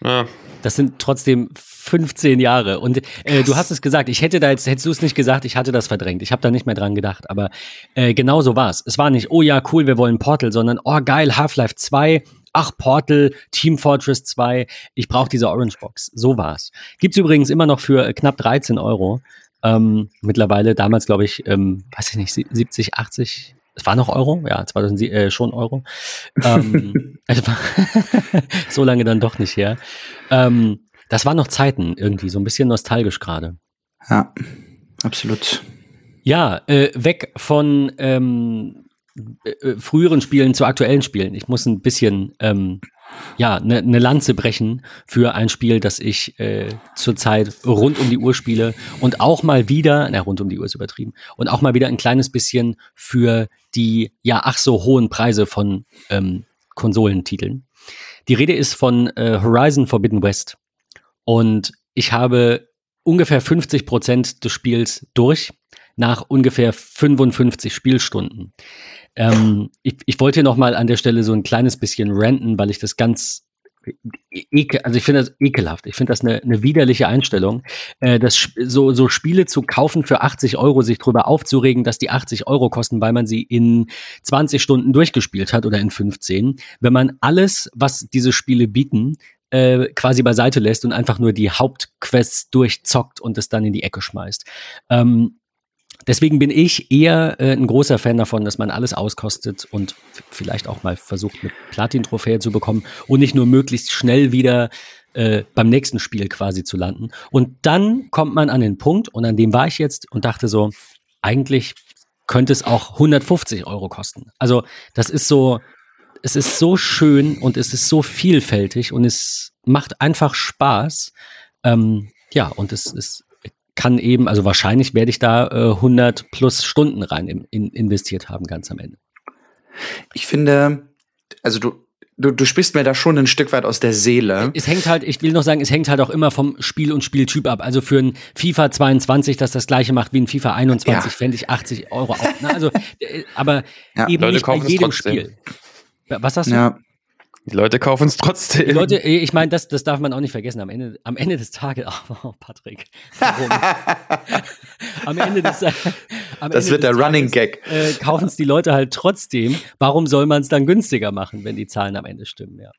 Ja. Das sind trotzdem 15 Jahre. Und äh, du hast es gesagt, ich hätte da jetzt, hättest du es nicht gesagt, ich hatte das verdrängt. Ich habe da nicht mehr dran gedacht. Aber äh, genau so war es. Es war nicht, oh ja, cool, wir wollen Portal, sondern, oh geil, Half-Life 2, ach, Portal, Team Fortress 2, ich brauche diese Orange Box. So war es. Gibt's übrigens immer noch für äh, knapp 13 Euro. Ähm, mittlerweile, damals glaube ich, ähm, weiß ich nicht, 70, 80, es war noch Euro, ja, 2007 äh, schon Euro. Ähm, <laughs> <laughs> so lange dann doch nicht her. Ähm, das waren noch Zeiten irgendwie, so ein bisschen nostalgisch gerade. Ja, absolut. Ja, äh, weg von ähm, äh, früheren Spielen zu aktuellen Spielen. Ich muss ein bisschen ähm, ja, eine ne Lanze brechen für ein Spiel, das ich äh, zurzeit rund um die Uhr spiele und auch mal wieder, na, rund um die Uhr ist übertrieben, und auch mal wieder ein kleines bisschen für die ja ach so hohen Preise von ähm, Konsolentiteln. Die Rede ist von äh, Horizon Forbidden West. Und ich habe ungefähr 50 Prozent des Spiels durch nach ungefähr 55 Spielstunden. Ähm, ich, ich wollte noch mal an der Stelle so ein kleines bisschen ranten, weil ich das ganz ekel, also ich finde das ekelhaft. Ich finde das eine, eine widerliche Einstellung. Äh, das, so, so Spiele zu kaufen für 80 Euro, sich drüber aufzuregen, dass die 80 Euro kosten, weil man sie in 20 Stunden durchgespielt hat oder in 15. Wenn man alles, was diese Spiele bieten, äh, quasi beiseite lässt und einfach nur die Hauptquests durchzockt und es dann in die Ecke schmeißt. Ähm, Deswegen bin ich eher äh, ein großer Fan davon, dass man alles auskostet und vielleicht auch mal versucht, eine Platin-Trophäe zu bekommen und nicht nur möglichst schnell wieder äh, beim nächsten Spiel quasi zu landen. Und dann kommt man an den Punkt, und an dem war ich jetzt und dachte so, eigentlich könnte es auch 150 Euro kosten. Also das ist so, es ist so schön und es ist so vielfältig und es macht einfach Spaß. Ähm, ja, und es ist kann eben, also wahrscheinlich werde ich da äh, 100 plus Stunden rein in, in investiert haben, ganz am Ende. Ich finde, also du, du, du sprichst mir da schon ein Stück weit aus der Seele. Es hängt halt, ich will noch sagen, es hängt halt auch immer vom Spiel und Spieltyp ab. Also für ein FIFA 22, das das gleiche macht wie ein FIFA 21, ja. fände ich 80 Euro auch. Ne? Also, äh, aber ja, eben Leute nicht bei jedem Spiel. Was hast du? Ja. Die Leute kaufen es trotzdem. Die Leute, ich meine, das, das darf man auch nicht vergessen. Am Ende, am Ende des Tages, <laughs> oh, Patrick, warum? <laughs> am Ende des, am Das Ende wird der Tages, Running Gag. Äh, kaufen es die Leute halt trotzdem. Warum soll man es dann günstiger machen, wenn die Zahlen am Ende stimmen? Ja.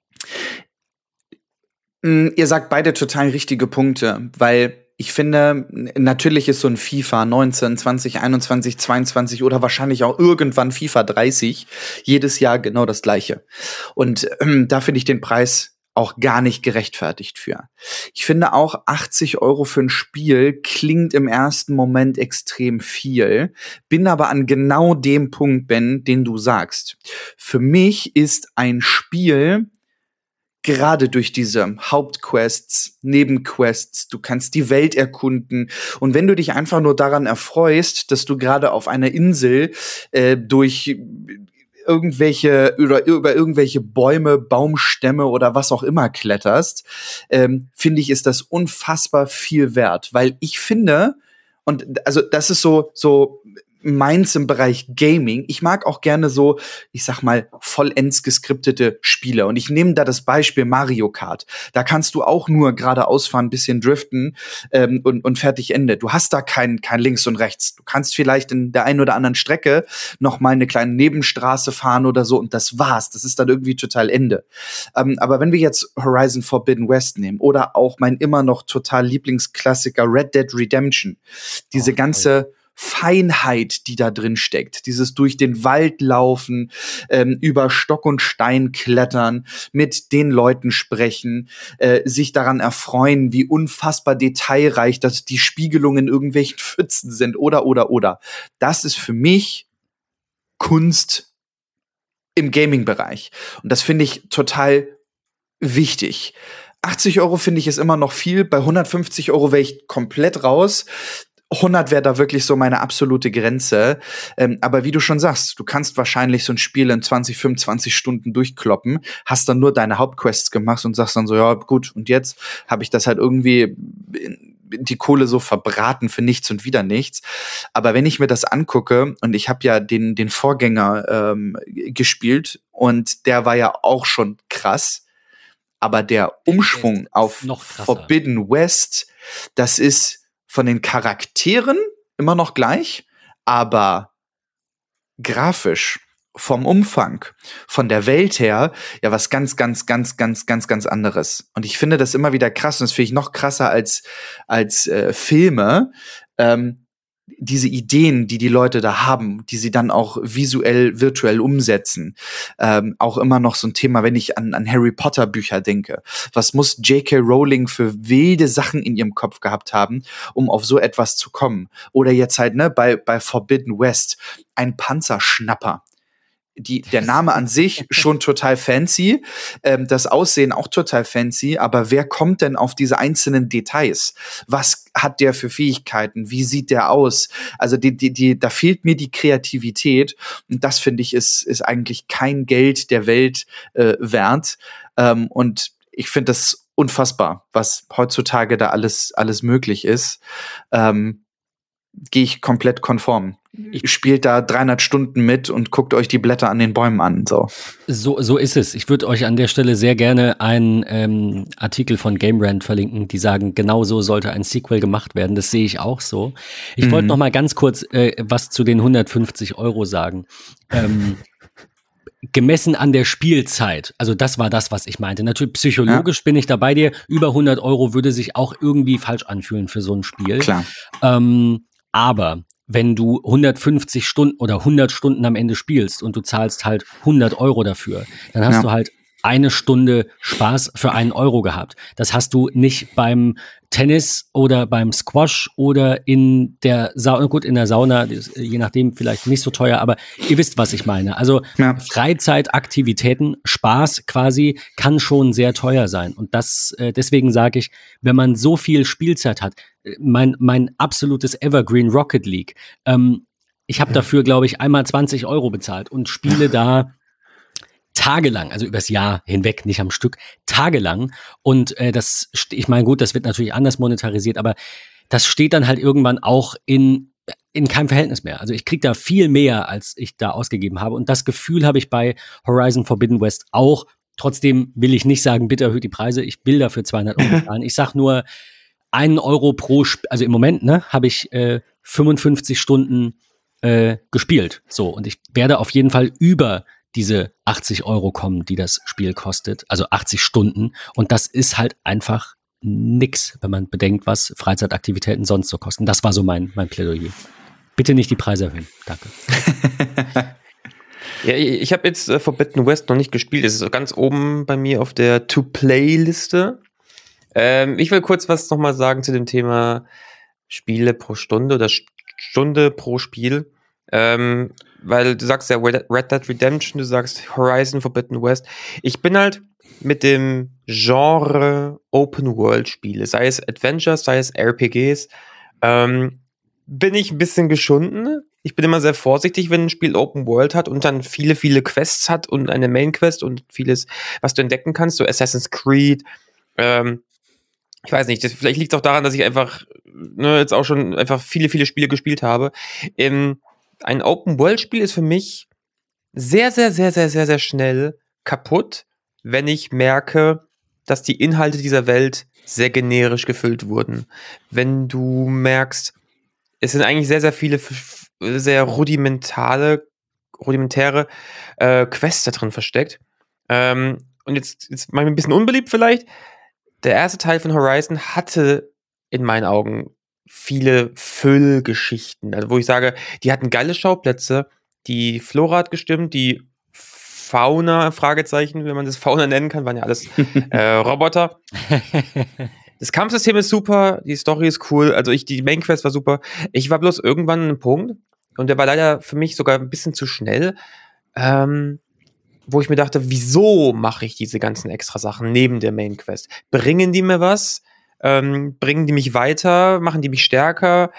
Mm, ihr sagt beide total richtige Punkte, weil ich finde, natürlich ist so ein FIFA 19, 20, 21, 22 oder wahrscheinlich auch irgendwann FIFA 30 jedes Jahr genau das gleiche. Und ähm, da finde ich den Preis auch gar nicht gerechtfertigt für. Ich finde auch 80 Euro für ein Spiel klingt im ersten Moment extrem viel, bin aber an genau dem Punkt, Ben, den du sagst. Für mich ist ein Spiel gerade durch diese Hauptquests, Nebenquests, du kannst die Welt erkunden. Und wenn du dich einfach nur daran erfreust, dass du gerade auf einer Insel äh, durch irgendwelche über, über irgendwelche Bäume, Baumstämme oder was auch immer kletterst, ähm, finde ich, ist das unfassbar viel wert. Weil ich finde, und also das ist so, so meins im Bereich Gaming. Ich mag auch gerne so, ich sag mal, vollends geskriptete Spiele. Und ich nehme da das Beispiel Mario Kart. Da kannst du auch nur geradeaus fahren, bisschen driften ähm, und, und fertig Ende. Du hast da kein, kein Links und Rechts. Du kannst vielleicht in der einen oder anderen Strecke noch mal eine kleine Nebenstraße fahren oder so und das war's. Das ist dann irgendwie total Ende. Ähm, aber wenn wir jetzt Horizon Forbidden West nehmen oder auch mein immer noch total Lieblingsklassiker Red Dead Redemption, diese oh, ganze Feinheit, die da drin steckt. Dieses durch den Wald laufen, ähm, über Stock und Stein klettern, mit den Leuten sprechen, äh, sich daran erfreuen, wie unfassbar detailreich dass die Spiegelungen in irgendwelchen <laughs> Pfützen sind oder oder oder. Das ist für mich Kunst im Gaming-Bereich. Und das finde ich total wichtig. 80 Euro finde ich ist immer noch viel. Bei 150 Euro wäre ich komplett raus. 100 wäre da wirklich so meine absolute Grenze. Ähm, aber wie du schon sagst, du kannst wahrscheinlich so ein Spiel in 20, 25 Stunden durchkloppen, hast dann nur deine Hauptquests gemacht und sagst dann so, ja gut, und jetzt habe ich das halt irgendwie die Kohle so verbraten für nichts und wieder nichts. Aber wenn ich mir das angucke, und ich habe ja den, den Vorgänger ähm, gespielt und der war ja auch schon krass, aber der Umschwung auf Forbidden West, das ist von den Charakteren immer noch gleich, aber grafisch vom Umfang, von der Welt her, ja, was ganz, ganz, ganz, ganz, ganz, ganz anderes. Und ich finde das immer wieder krass und das finde ich noch krasser als, als äh, Filme. Ähm, diese Ideen, die die Leute da haben, die sie dann auch visuell, virtuell umsetzen. Ähm, auch immer noch so ein Thema, wenn ich an, an Harry Potter Bücher denke. Was muss J.K. Rowling für wilde Sachen in ihrem Kopf gehabt haben, um auf so etwas zu kommen? Oder jetzt halt, ne, bei, bei Forbidden West, ein Panzerschnapper die, der Name an sich <laughs> schon total fancy, ähm, das Aussehen auch total fancy, aber wer kommt denn auf diese einzelnen Details? Was hat der für Fähigkeiten? Wie sieht der aus? Also die, die, die, da fehlt mir die Kreativität und das finde ich ist, ist eigentlich kein Geld der Welt äh, wert. Ähm, und ich finde das unfassbar, was heutzutage da alles, alles möglich ist. Ähm, Gehe ich komplett konform. Spielt da 300 Stunden mit und guckt euch die Blätter an den Bäumen an. So, so, so ist es. Ich würde euch an der Stelle sehr gerne einen ähm, Artikel von Game Rant verlinken, die sagen, genau so sollte ein Sequel gemacht werden. Das sehe ich auch so. Ich mhm. wollte noch mal ganz kurz äh, was zu den 150 Euro sagen. Ähm, <laughs> gemessen an der Spielzeit. Also das war das, was ich meinte. Natürlich psychologisch ja. bin ich da bei dir. Über 100 Euro würde sich auch irgendwie falsch anfühlen für so ein Spiel. Klar. Ähm, aber wenn du 150 Stunden oder 100 Stunden am Ende spielst und du zahlst halt 100 Euro dafür, dann hast ja. du halt eine Stunde Spaß für einen Euro gehabt. Das hast du nicht beim Tennis oder beim Squash oder in der Sauna, gut, in der Sauna, je nachdem vielleicht nicht so teuer, aber ihr wisst, was ich meine. Also ja. Freizeitaktivitäten, Spaß quasi, kann schon sehr teuer sein. Und das, äh, deswegen sage ich, wenn man so viel Spielzeit hat, äh, mein, mein absolutes Evergreen Rocket League, ähm, ich habe dafür, glaube ich, einmal 20 Euro bezahlt und spiele da tagelang, also übers Jahr hinweg, nicht am Stück, tagelang. Und äh, das, ich meine, gut, das wird natürlich anders monetarisiert, aber das steht dann halt irgendwann auch in in keinem Verhältnis mehr. Also ich kriege da viel mehr, als ich da ausgegeben habe. Und das Gefühl habe ich bei Horizon Forbidden West auch. Trotzdem will ich nicht sagen, bitte erhöht die Preise. Ich will dafür 200 Euro <laughs> zahlen. Ich sag nur, einen Euro pro, Sp also im Moment, ne, habe ich äh, 55 Stunden äh, gespielt. So, und ich werde auf jeden Fall über diese 80 Euro kommen, die das Spiel kostet, also 80 Stunden. Und das ist halt einfach nix, wenn man bedenkt, was Freizeitaktivitäten sonst so kosten. Das war so mein, mein Plädoyer. Bitte nicht die Preise erhöhen. Danke. <laughs> ja, ich habe jetzt äh, Forbidden West noch nicht gespielt. Es ist ganz oben bei mir auf der To-Play-Liste. Ähm, ich will kurz was nochmal sagen zu dem Thema Spiele pro Stunde oder Stunde pro Spiel. Ähm, weil du sagst ja Red Dead Redemption, du sagst Horizon Forbidden West. Ich bin halt mit dem Genre Open World Spiele, sei es Adventures, sei es RPGs, ähm, bin ich ein bisschen geschunden. Ich bin immer sehr vorsichtig, wenn ein Spiel Open World hat und dann viele, viele Quests hat und eine Main Quest und vieles, was du entdecken kannst, so Assassin's Creed. Ähm, ich weiß nicht, das, vielleicht liegt es auch daran, dass ich einfach ne, jetzt auch schon einfach viele, viele Spiele gespielt habe. Ähm, ein Open-World-Spiel ist für mich sehr, sehr, sehr, sehr, sehr, sehr schnell kaputt, wenn ich merke, dass die Inhalte dieser Welt sehr generisch gefüllt wurden. Wenn du merkst, es sind eigentlich sehr, sehr viele sehr rudimentale, rudimentäre äh, Quests da drin versteckt. Ähm, und jetzt, jetzt mal ein bisschen unbeliebt vielleicht. Der erste Teil von Horizon hatte in meinen Augen viele Füllgeschichten, also wo ich sage, die hatten geile Schauplätze, die Flora hat gestimmt, die Fauna, Fragezeichen, wenn man das Fauna nennen kann, waren ja alles <laughs> äh, Roboter. Das Kampfsystem ist super, die Story ist cool, also ich, die Main Quest war super. Ich war bloß irgendwann an einem Punkt, und der war leider für mich sogar ein bisschen zu schnell, ähm, wo ich mir dachte, wieso mache ich diese ganzen extra Sachen neben der Main Quest? Bringen die mir was? Ähm, bringen die mich weiter, machen die mich stärker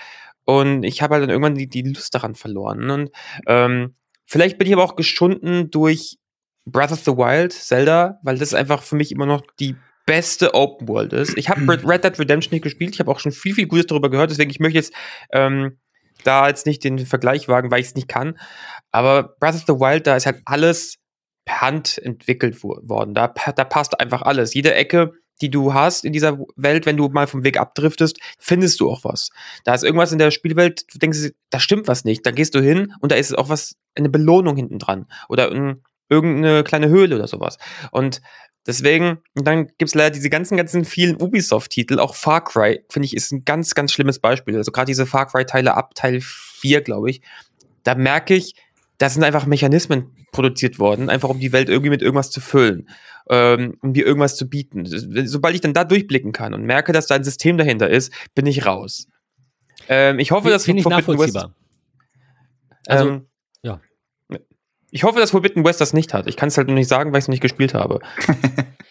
und ich habe halt dann irgendwann die, die Lust daran verloren. Und ähm, vielleicht bin ich aber auch geschunden durch Breath of the Wild, Zelda, weil das einfach für mich immer noch die beste Open World ist. Ich habe <clears throat> Red Dead Redemption nicht gespielt, ich habe auch schon viel, viel Gutes darüber gehört, deswegen ich möchte jetzt ähm, da jetzt nicht den Vergleich wagen, weil ich es nicht kann. Aber Breath of the Wild, da ist halt alles per Hand entwickelt worden. Da, da passt einfach alles. Jede Ecke die du hast in dieser Welt, wenn du mal vom Weg abdriftest, findest du auch was. Da ist irgendwas in der Spielwelt, du denkst, da stimmt was nicht. Dann gehst du hin und da ist auch was, eine Belohnung hinten dran. Oder ein, irgendeine kleine Höhle oder sowas. Und deswegen, und dann gibt es leider diese ganzen, ganzen vielen Ubisoft-Titel, auch Far Cry, finde ich, ist ein ganz, ganz schlimmes Beispiel. Also gerade diese Far Cry-Teile ab Teil 4, glaube ich, da merke ich, da sind einfach Mechanismen produziert worden, einfach um die Welt irgendwie mit irgendwas zu füllen ähm, um dir irgendwas zu bieten. Sobald ich dann da durchblicken kann und merke, dass da ein System dahinter ist, bin ich raus. Ähm, ich hoffe, dass Finde ich nachvollziehbar. West, also, ähm, ja. Ich hoffe, dass Forbidden West das nicht hat. Ich kann es halt noch nicht sagen, weil ich es nicht gespielt habe. <laughs>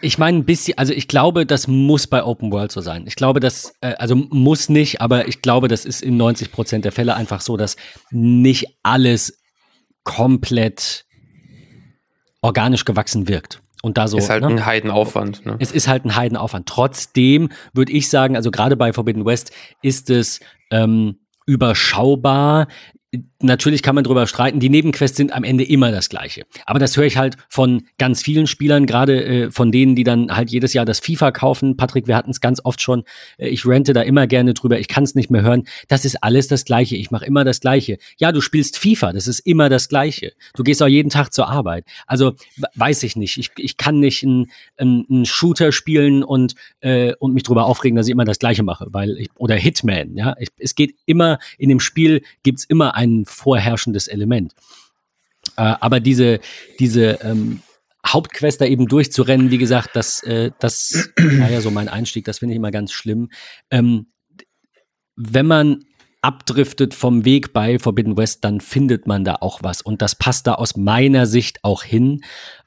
Ich meine ein bisschen, also ich glaube, das muss bei Open World so sein. Ich glaube, das, äh, also muss nicht, aber ich glaube, das ist in 90 Prozent der Fälle einfach so, dass nicht alles komplett organisch gewachsen wirkt. Und da so. Ist halt ne? ein Heidenaufwand. Ne? Es ist halt ein Heidenaufwand. Trotzdem würde ich sagen, also gerade bei Forbidden West ist es ähm, überschaubar natürlich kann man drüber streiten, die Nebenquests sind am Ende immer das Gleiche. Aber das höre ich halt von ganz vielen Spielern, gerade äh, von denen, die dann halt jedes Jahr das FIFA kaufen. Patrick, wir hatten es ganz oft schon. Äh, ich rente da immer gerne drüber. Ich kann es nicht mehr hören. Das ist alles das Gleiche. Ich mache immer das Gleiche. Ja, du spielst FIFA. Das ist immer das Gleiche. Du gehst auch jeden Tag zur Arbeit. Also weiß ich nicht. Ich, ich kann nicht einen ein Shooter spielen und, äh, und mich drüber aufregen, dass ich immer das Gleiche mache. Weil ich, oder Hitman. Ja, ich, es geht immer in dem Spiel gibt's immer ein vorherrschendes Element. Äh, aber diese, diese ähm, Hauptquest da eben durchzurennen, wie gesagt, das, äh, das war ja so mein Einstieg, das finde ich immer ganz schlimm. Ähm, wenn man abdriftet vom Weg bei Forbidden West, dann findet man da auch was. Und das passt da aus meiner Sicht auch hin.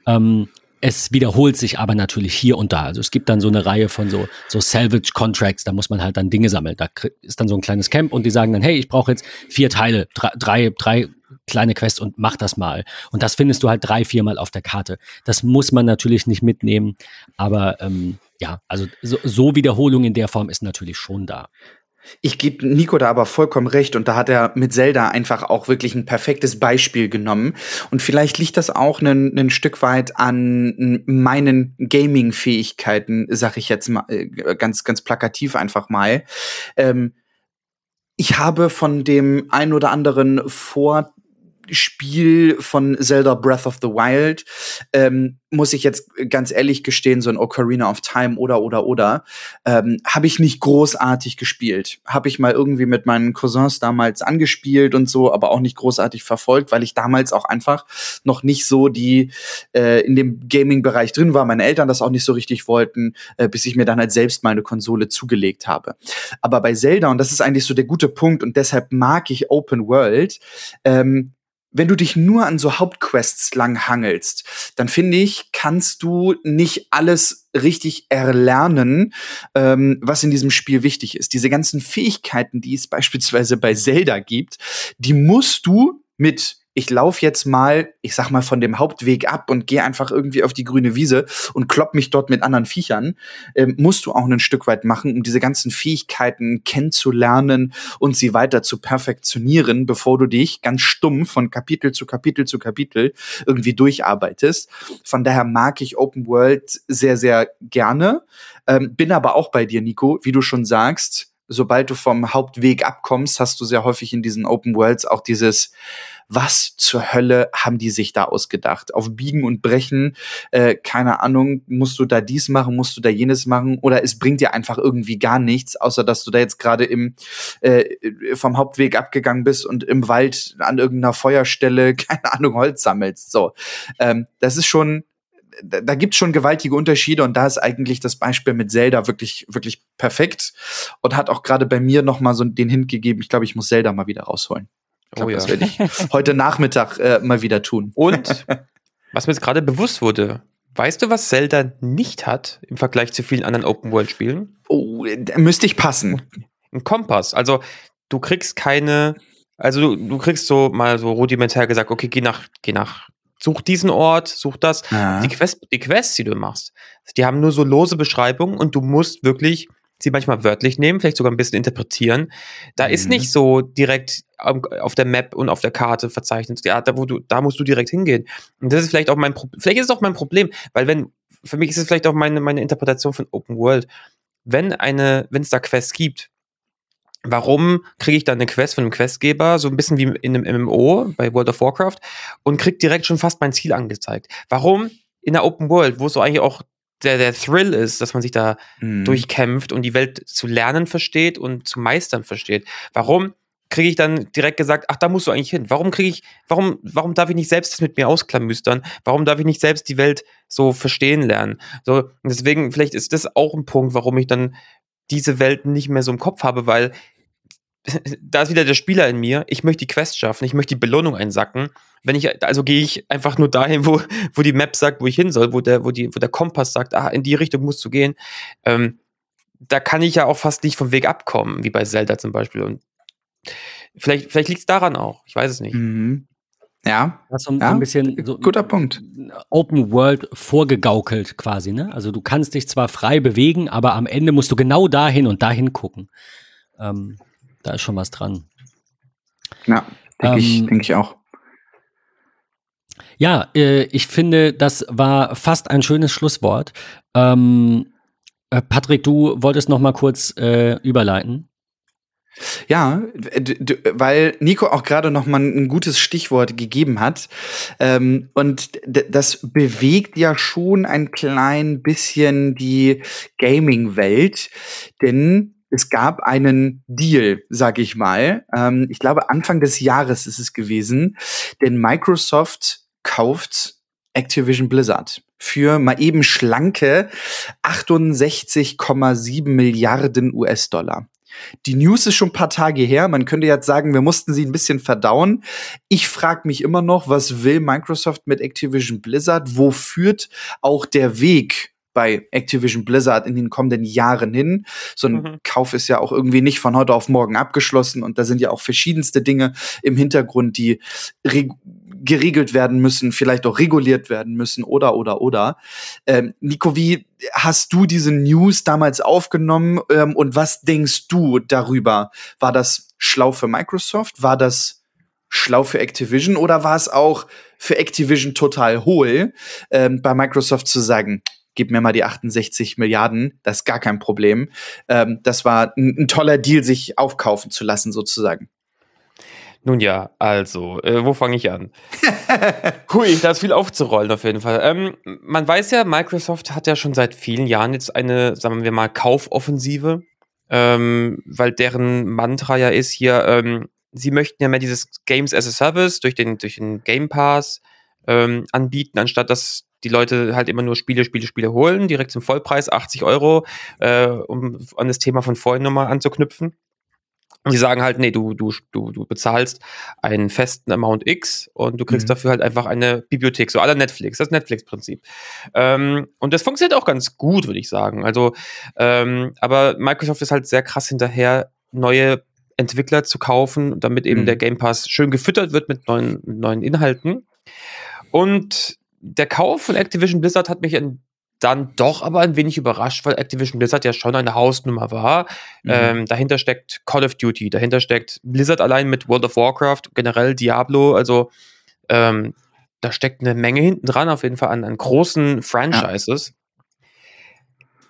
Ähm, es wiederholt sich aber natürlich hier und da. Also es gibt dann so eine Reihe von so, so Salvage Contracts, da muss man halt dann Dinge sammeln. Da ist dann so ein kleines Camp und die sagen dann, hey, ich brauche jetzt vier Teile, drei, drei kleine Quests und mach das mal. Und das findest du halt drei, viermal auf der Karte. Das muss man natürlich nicht mitnehmen, aber ähm, ja, also so, so Wiederholung in der Form ist natürlich schon da. Ich gebe Nico da aber vollkommen recht und da hat er mit Zelda einfach auch wirklich ein perfektes Beispiel genommen. Und vielleicht liegt das auch ein, ein Stück weit an meinen Gaming-Fähigkeiten, sag ich jetzt mal äh, ganz, ganz plakativ einfach mal. Ähm, ich habe von dem ein oder anderen Vor Spiel von Zelda Breath of the Wild, ähm, muss ich jetzt ganz ehrlich gestehen, so ein Ocarina of Time oder oder oder, ähm, habe ich nicht großartig gespielt. Habe ich mal irgendwie mit meinen Cousins damals angespielt und so, aber auch nicht großartig verfolgt, weil ich damals auch einfach noch nicht so die äh, in dem Gaming-Bereich drin war, meine Eltern das auch nicht so richtig wollten, äh, bis ich mir dann halt selbst meine Konsole zugelegt habe. Aber bei Zelda, und das ist eigentlich so der gute Punkt, und deshalb mag ich Open World, ähm, wenn du dich nur an so Hauptquests lang hangelst, dann finde ich, kannst du nicht alles richtig erlernen, ähm, was in diesem Spiel wichtig ist. Diese ganzen Fähigkeiten, die es beispielsweise bei Zelda gibt, die musst du mit ich laufe jetzt mal, ich sag mal, von dem Hauptweg ab und gehe einfach irgendwie auf die grüne Wiese und klopp mich dort mit anderen Viechern, ähm, musst du auch ein Stück weit machen, um diese ganzen Fähigkeiten kennenzulernen und sie weiter zu perfektionieren, bevor du dich ganz stumm von Kapitel zu Kapitel zu Kapitel irgendwie durcharbeitest. Von daher mag ich Open World sehr, sehr gerne. Ähm, bin aber auch bei dir, Nico, wie du schon sagst, sobald du vom Hauptweg abkommst, hast du sehr häufig in diesen Open Worlds auch dieses was zur Hölle haben die sich da ausgedacht? Auf Biegen und Brechen, äh, keine Ahnung, musst du da dies machen, musst du da jenes machen oder es bringt dir einfach irgendwie gar nichts, außer dass du da jetzt gerade im äh, vom Hauptweg abgegangen bist und im Wald an irgendeiner Feuerstelle, <laughs> keine Ahnung, Holz sammelst. So, ähm, das ist schon da, da gibt es schon gewaltige Unterschiede und da ist eigentlich das Beispiel mit Zelda wirklich, wirklich perfekt und hat auch gerade bei mir noch mal so den Hint gegeben. Ich glaube, ich muss Zelda mal wieder rausholen. Glaub, oh ja. Das werde ich <laughs> heute Nachmittag äh, mal wieder tun. Und <laughs> was mir jetzt gerade bewusst wurde, weißt du, was Zelda nicht hat im Vergleich zu vielen anderen Open-World-Spielen? Oh, da müsste ich passen. Ein Kompass. Also, du kriegst keine, also du, du kriegst so mal so rudimentär gesagt, okay, geh nach, geh nach, such diesen Ort, such das. Die, Quest, die Quests, die du machst, die haben nur so lose Beschreibungen und du musst wirklich sie manchmal wörtlich nehmen, vielleicht sogar ein bisschen interpretieren. Da mhm. ist nicht so direkt auf der Map und auf der Karte verzeichnet. Ja, da, wo du, da musst du direkt hingehen. Und das ist vielleicht auch mein Problem. Vielleicht ist es auch mein Problem, weil wenn, für mich ist es vielleicht auch meine, meine Interpretation von Open World. Wenn eine, wenn es da Quests gibt, warum kriege ich da eine Quest von einem Questgeber, so ein bisschen wie in einem MMO bei World of Warcraft und krieg direkt schon fast mein Ziel angezeigt? Warum in der Open World, wo es so eigentlich auch der, der Thrill ist, dass man sich da mhm. durchkämpft und die Welt zu lernen versteht und zu meistern versteht. Warum kriege ich dann direkt gesagt, ach, da musst du eigentlich hin. Warum kriege ich, warum, warum darf ich nicht selbst das mit mir ausklamüstern? Warum darf ich nicht selbst die Welt so verstehen lernen? So, deswegen, vielleicht ist das auch ein Punkt, warum ich dann diese Welt nicht mehr so im Kopf habe, weil da ist wieder der Spieler in mir. Ich möchte die Quest schaffen, ich möchte die Belohnung einsacken. Wenn ich, also gehe ich einfach nur dahin, wo, wo die Map sagt, wo ich hin soll, wo der, wo die, wo der Kompass sagt, ah, in die Richtung musst du gehen. Ähm, da kann ich ja auch fast nicht vom Weg abkommen, wie bei Zelda zum Beispiel. Und vielleicht, vielleicht liegt es daran auch. Ich weiß es nicht. Mhm. Ja. Das so, ja. so ein bisschen so guter Punkt. Open World vorgegaukelt quasi, ne? Also du kannst dich zwar frei bewegen, aber am Ende musst du genau dahin und dahin gucken. Ähm, da ist schon was dran. Ja, denke ähm, ich, denk ich auch. Ja, äh, ich finde, das war fast ein schönes Schlusswort. Ähm, äh, Patrick, du wolltest noch mal kurz äh, überleiten. Ja, weil Nico auch gerade noch mal ein gutes Stichwort gegeben hat. Ähm, und das bewegt ja schon ein klein bisschen die Gaming-Welt. Denn es gab einen Deal, sag ich mal. Ähm, ich glaube, Anfang des Jahres ist es gewesen. Denn Microsoft kauft Activision Blizzard für mal eben schlanke 68,7 Milliarden US-Dollar. Die News ist schon ein paar Tage her. Man könnte jetzt sagen, wir mussten sie ein bisschen verdauen. Ich frage mich immer noch, was will Microsoft mit Activision Blizzard? Wo führt auch der Weg bei Activision Blizzard in den kommenden Jahren hin. So ein mhm. Kauf ist ja auch irgendwie nicht von heute auf morgen abgeschlossen und da sind ja auch verschiedenste Dinge im Hintergrund, die geregelt werden müssen, vielleicht auch reguliert werden müssen oder oder oder. Ähm, Nico, wie hast du diese News damals aufgenommen ähm, und was denkst du darüber? War das schlau für Microsoft? War das schlau für Activision oder war es auch für Activision total hohl, ähm, bei Microsoft zu sagen, gib mir mal die 68 Milliarden, das ist gar kein Problem. Ähm, das war ein, ein toller Deal, sich aufkaufen zu lassen, sozusagen. Nun ja, also, äh, wo fange ich an? <laughs> Hui, da ist viel aufzurollen auf jeden Fall. Ähm, man weiß ja, Microsoft hat ja schon seit vielen Jahren jetzt eine, sagen wir mal, Kaufoffensive, ähm, weil deren Mantra ja ist hier, ähm, sie möchten ja mehr dieses Games as a Service durch den, durch den Game Pass ähm, anbieten, anstatt dass die Leute halt immer nur Spiele, Spiele, Spiele holen, direkt zum Vollpreis, 80 Euro, äh, um an das Thema von vorhin nochmal anzuknüpfen. Und die sagen halt, nee, du, du, du, du bezahlst einen festen Amount X und du kriegst mhm. dafür halt einfach eine Bibliothek, so aller Netflix, das Netflix-Prinzip. Ähm, und das funktioniert auch ganz gut, würde ich sagen. Also, ähm, aber Microsoft ist halt sehr krass hinterher, neue Entwickler zu kaufen, damit eben mhm. der Game Pass schön gefüttert wird mit neuen, neuen Inhalten. Und der Kauf von Activision Blizzard hat mich dann doch aber ein wenig überrascht, weil Activision Blizzard ja schon eine Hausnummer war. Mhm. Ähm, dahinter steckt Call of Duty, dahinter steckt Blizzard allein mit World of Warcraft, generell Diablo, also ähm, da steckt eine Menge hinten dran, auf jeden Fall an, an großen Franchises. Ja.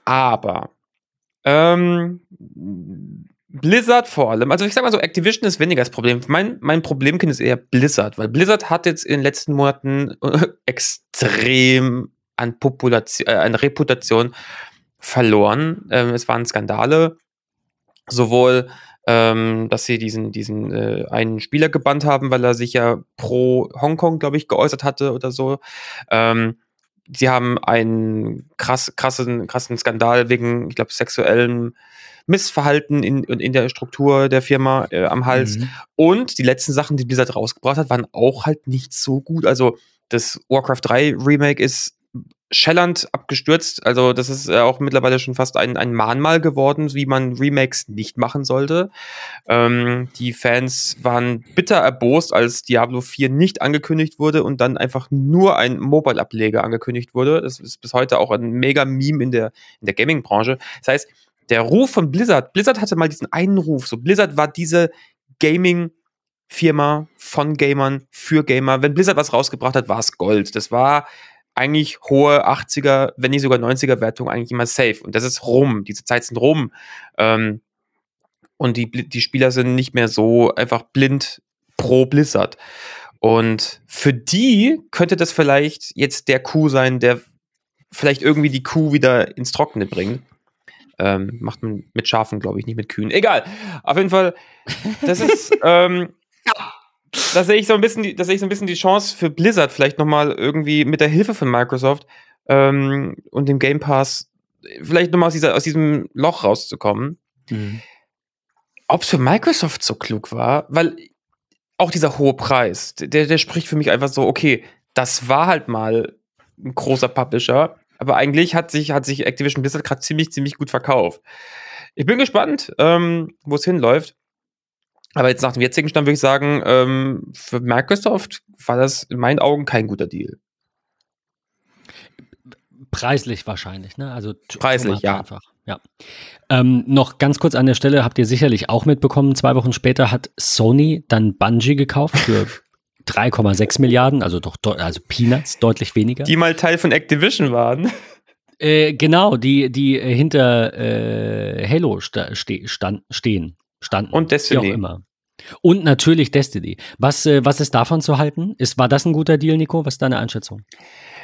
Aber ähm, Blizzard vor allem, also ich sag mal so, Activision ist weniger das Problem. Mein, mein Problemkind ist eher Blizzard, weil Blizzard hat jetzt in den letzten Monaten extrem an, Population, äh, an Reputation verloren. Ähm, es waren Skandale, sowohl ähm, dass sie diesen, diesen äh, einen Spieler gebannt haben, weil er sich ja pro Hongkong, glaube ich, geäußert hatte oder so. Ähm, sie haben einen krass, krassen, krassen Skandal wegen, ich glaube, sexuellem Missverhalten in, in der Struktur der Firma äh, am Hals. Mhm. Und die letzten Sachen, die Blizzard rausgebracht hat, waren auch halt nicht so gut. Also das Warcraft 3 Remake ist schellernd abgestürzt. Also, das ist äh, auch mittlerweile schon fast ein, ein Mahnmal geworden, wie man Remakes nicht machen sollte. Ähm, die Fans waren bitter erbost, als Diablo 4 nicht angekündigt wurde und dann einfach nur ein Mobile-Ableger angekündigt wurde. Das ist bis heute auch ein mega Meme in der, in der Gaming-Branche. Das heißt, der Ruf von Blizzard, Blizzard hatte mal diesen einen Ruf. So, Blizzard war diese Gaming- Firma von Gamern für Gamer. Wenn Blizzard was rausgebracht hat, war es Gold. Das war eigentlich hohe 80er, wenn nicht sogar 90er Wertungen eigentlich immer safe. Und das ist rum. Diese Zeit sind rum. Ähm, und die, die Spieler sind nicht mehr so einfach blind pro Blizzard. Und für die könnte das vielleicht jetzt der Coup sein, der vielleicht irgendwie die Kuh wieder ins Trockene bringt. Ähm, macht man mit Schafen, glaube ich, nicht mit Kühen. Egal. Auf jeden Fall, das ist, <laughs> ähm, da sehe ich so ein bisschen, die, da sehe ich so ein bisschen die Chance für Blizzard vielleicht nochmal irgendwie mit der Hilfe von Microsoft ähm, und dem Game Pass vielleicht nochmal aus, dieser, aus diesem Loch rauszukommen. Mhm. Ob es für Microsoft so klug war, weil auch dieser hohe Preis, der, der spricht für mich einfach so, okay, das war halt mal ein großer Publisher, aber eigentlich hat sich, hat sich Activision Blizzard gerade ziemlich, ziemlich gut verkauft. Ich bin gespannt, ähm, wo es hinläuft. Aber jetzt nach dem jetzigen Stand würde ich sagen, ähm, für Microsoft war das in meinen Augen kein guter Deal. Preislich wahrscheinlich, ne? Also preislich, ja. Einfach. ja. Ähm, noch ganz kurz an der Stelle habt ihr sicherlich auch mitbekommen, zwei Wochen später hat Sony dann Bungie gekauft für <laughs> 3,6 Milliarden, also doch also Peanuts, deutlich weniger. Die mal Teil von Activision waren. <laughs> Äh, genau, die, die äh, hinter äh, Halo sta ste stand, stehen. Standen. Und Destiny. Wie auch immer. Und natürlich Destiny. Was, äh, was ist davon zu halten? Ist, war das ein guter Deal, Nico? Was ist deine Einschätzung?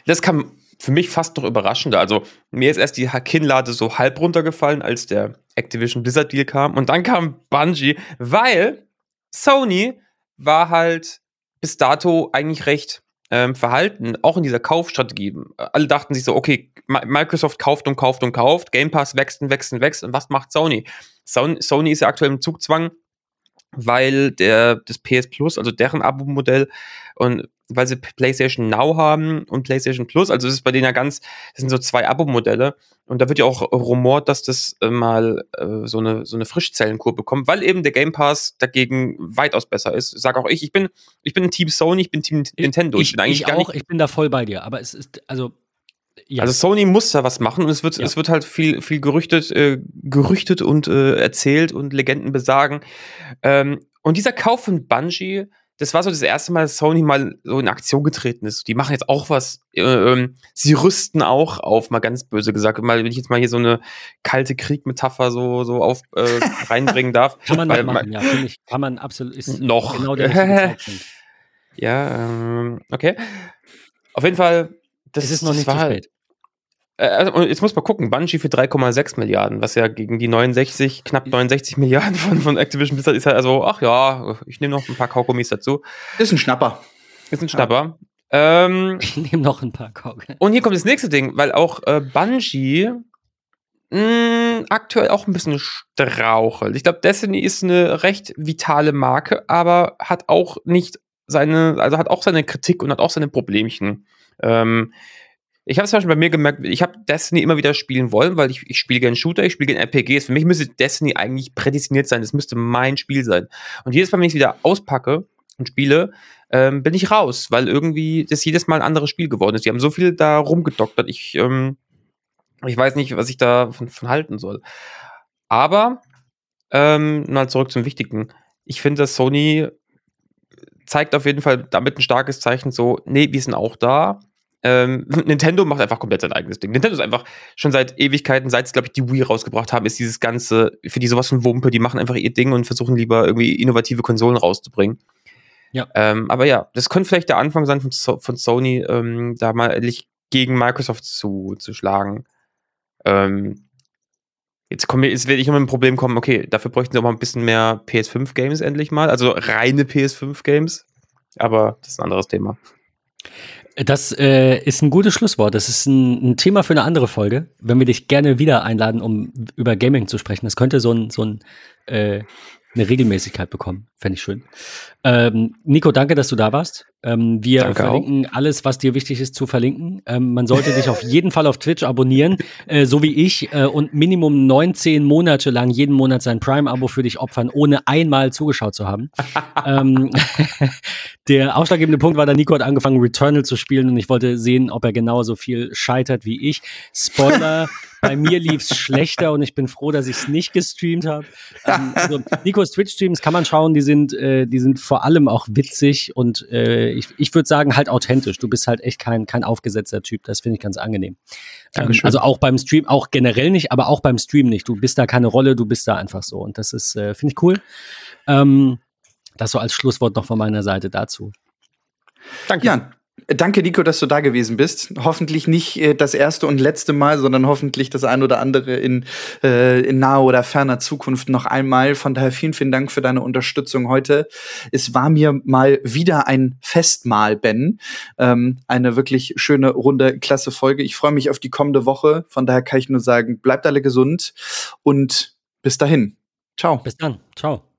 Das kam für mich fast noch überraschender. Also, mir ist erst die Kinnlade so halb runtergefallen, als der Activision Blizzard Deal kam. Und dann kam Bungie, weil Sony war halt bis dato eigentlich recht ähm, verhalten, auch in dieser Kaufstrategie. Alle dachten sich so, okay, Microsoft kauft und kauft und kauft, Game Pass wächst und wächst und wächst. Und was macht Sony? Sony ist ja aktuell im Zugzwang, weil der, das PS Plus, also deren Abo-Modell, und weil sie PlayStation Now haben und PlayStation Plus, also es ist bei denen ja ganz, das sind so zwei Abo-Modelle und da wird ja auch rumort, dass das äh, mal äh, so eine so eine Frischzellenkur bekommt, weil eben der Game Pass dagegen weitaus besser ist. Sag auch ich, ich bin ich bin Team Sony, ich bin Team Nintendo. Ich, ich bin eigentlich ich auch, ich bin da voll bei dir, aber es ist also ja. Also Sony muss da was machen und es wird, ja. es wird halt viel, viel gerüchtet, äh, gerüchtet und äh, erzählt und Legenden besagen. Ähm, und dieser Kauf von Bungie, das war so das erste Mal, dass Sony mal so in Aktion getreten ist. Die machen jetzt auch was. Äh, ähm, sie rüsten auch auf, mal ganz böse gesagt. Mal, wenn ich jetzt mal hier so eine kalte Krieg-Metapher so, so auf äh, <laughs> reinbringen darf. Kann man weil, machen, ja, finde ich. Kann man absolut. Ist noch. Genau der <laughs> Ja, ähm, okay. Auf jeden Fall, das, es ist noch nicht zu spät. Also, jetzt muss man gucken, Bungie für 3,6 Milliarden, was ja gegen die 69, knapp 69 Milliarden von, von Activision Blizzard ist halt also, ach ja, ich nehme noch ein paar Kaugummis dazu. Ist ein Schnapper. Ist ein Schnapper. Ja. Ähm, <laughs> ich nehme noch ein paar Kaugummis. Und hier kommt das nächste Ding, weil auch äh, Bungie mh, hm, aktuell auch ein bisschen strauchelt. Ich glaube, Destiny ist eine recht vitale Marke, aber hat auch nicht seine, also hat auch seine Kritik und hat auch seine Problemchen. Ähm, ich habe es zum Beispiel bei mir gemerkt, ich habe Destiny immer wieder spielen wollen, weil ich, ich spiele gerne Shooter, ich spiele gerne RPGs. Für mich müsste Destiny eigentlich prädestiniert sein. Das müsste mein Spiel sein. Und jedes Mal, wenn ich es wieder auspacke und spiele, ähm, bin ich raus, weil irgendwie das jedes Mal ein anderes Spiel geworden ist. Die haben so viel da rumgedoktert. Ich, ähm, ich weiß nicht, was ich da von, von halten soll. Aber ähm, mal zurück zum Wichtigen. Ich finde, dass Sony zeigt auf jeden Fall damit ein starkes Zeichen, so, nee, wir sind auch da ähm, <laughs> Nintendo macht einfach komplett sein eigenes Ding. Nintendo ist einfach schon seit Ewigkeiten, seit sie, glaube ich, die Wii rausgebracht haben, ist dieses ganze, für die sowas von Wumpe, die machen einfach ihr Ding und versuchen lieber irgendwie innovative Konsolen rauszubringen. Ja. Ähm, aber ja, das könnte vielleicht der Anfang sein von, so von Sony, ähm, da mal endlich gegen Microsoft zu, zu schlagen. Ähm, jetzt, komm, jetzt werde ich immer ein Problem kommen, okay, dafür bräuchten sie auch mal ein bisschen mehr PS5-Games endlich mal, also reine PS5-Games. Aber das ist ein anderes Thema. Das äh, ist ein gutes Schlusswort. Das ist ein, ein, Thema für eine andere Folge, wenn wir dich gerne wieder einladen, um über Gaming zu sprechen. Das könnte so ein, so ein äh, eine Regelmäßigkeit bekommen. Fände ich schön. Ähm, Nico, danke, dass du da warst. Ähm, wir danke verlinken auch. alles, was dir wichtig ist, zu verlinken. Ähm, man sollte dich auf jeden Fall auf Twitch abonnieren, äh, so wie ich, äh, und Minimum 19 Monate lang jeden Monat sein Prime-Abo für dich opfern, ohne einmal zugeschaut zu haben. <laughs> Ähm, <laughs> der ausschlaggebende Punkt war, da Nico hat angefangen, Returnal zu spielen und ich wollte sehen, ob er genauso viel scheitert wie ich. Spoiler. <laughs> Bei mir lief es schlechter und ich bin froh, dass ich es nicht gestreamt habe. Ähm, also, Nikos Twitch-Streams kann man schauen, die sind, äh, die sind vor allem auch witzig und äh, ich, ich würde sagen, halt authentisch. Du bist halt echt kein, kein aufgesetzter Typ. Das finde ich ganz angenehm. Ähm, also auch beim Stream, auch generell nicht, aber auch beim Stream nicht. Du bist da keine Rolle, du bist da einfach so. Und das ist, äh, finde ich cool. Ähm, das so als Schlusswort noch von meiner Seite dazu. Danke. Ja, Danke, Nico, dass du da gewesen bist. Hoffentlich nicht äh, das erste und letzte Mal, sondern hoffentlich das ein oder andere in, äh, in naher oder ferner Zukunft noch einmal. Von daher vielen, vielen Dank für deine Unterstützung heute. Es war mir mal wieder ein Festmahl, Ben. Ähm, eine wirklich schöne, runde, klasse Folge. Ich freue mich auf die kommende Woche. Von daher kann ich nur sagen, bleibt alle gesund und bis dahin. Ciao. Bis dann. Ciao.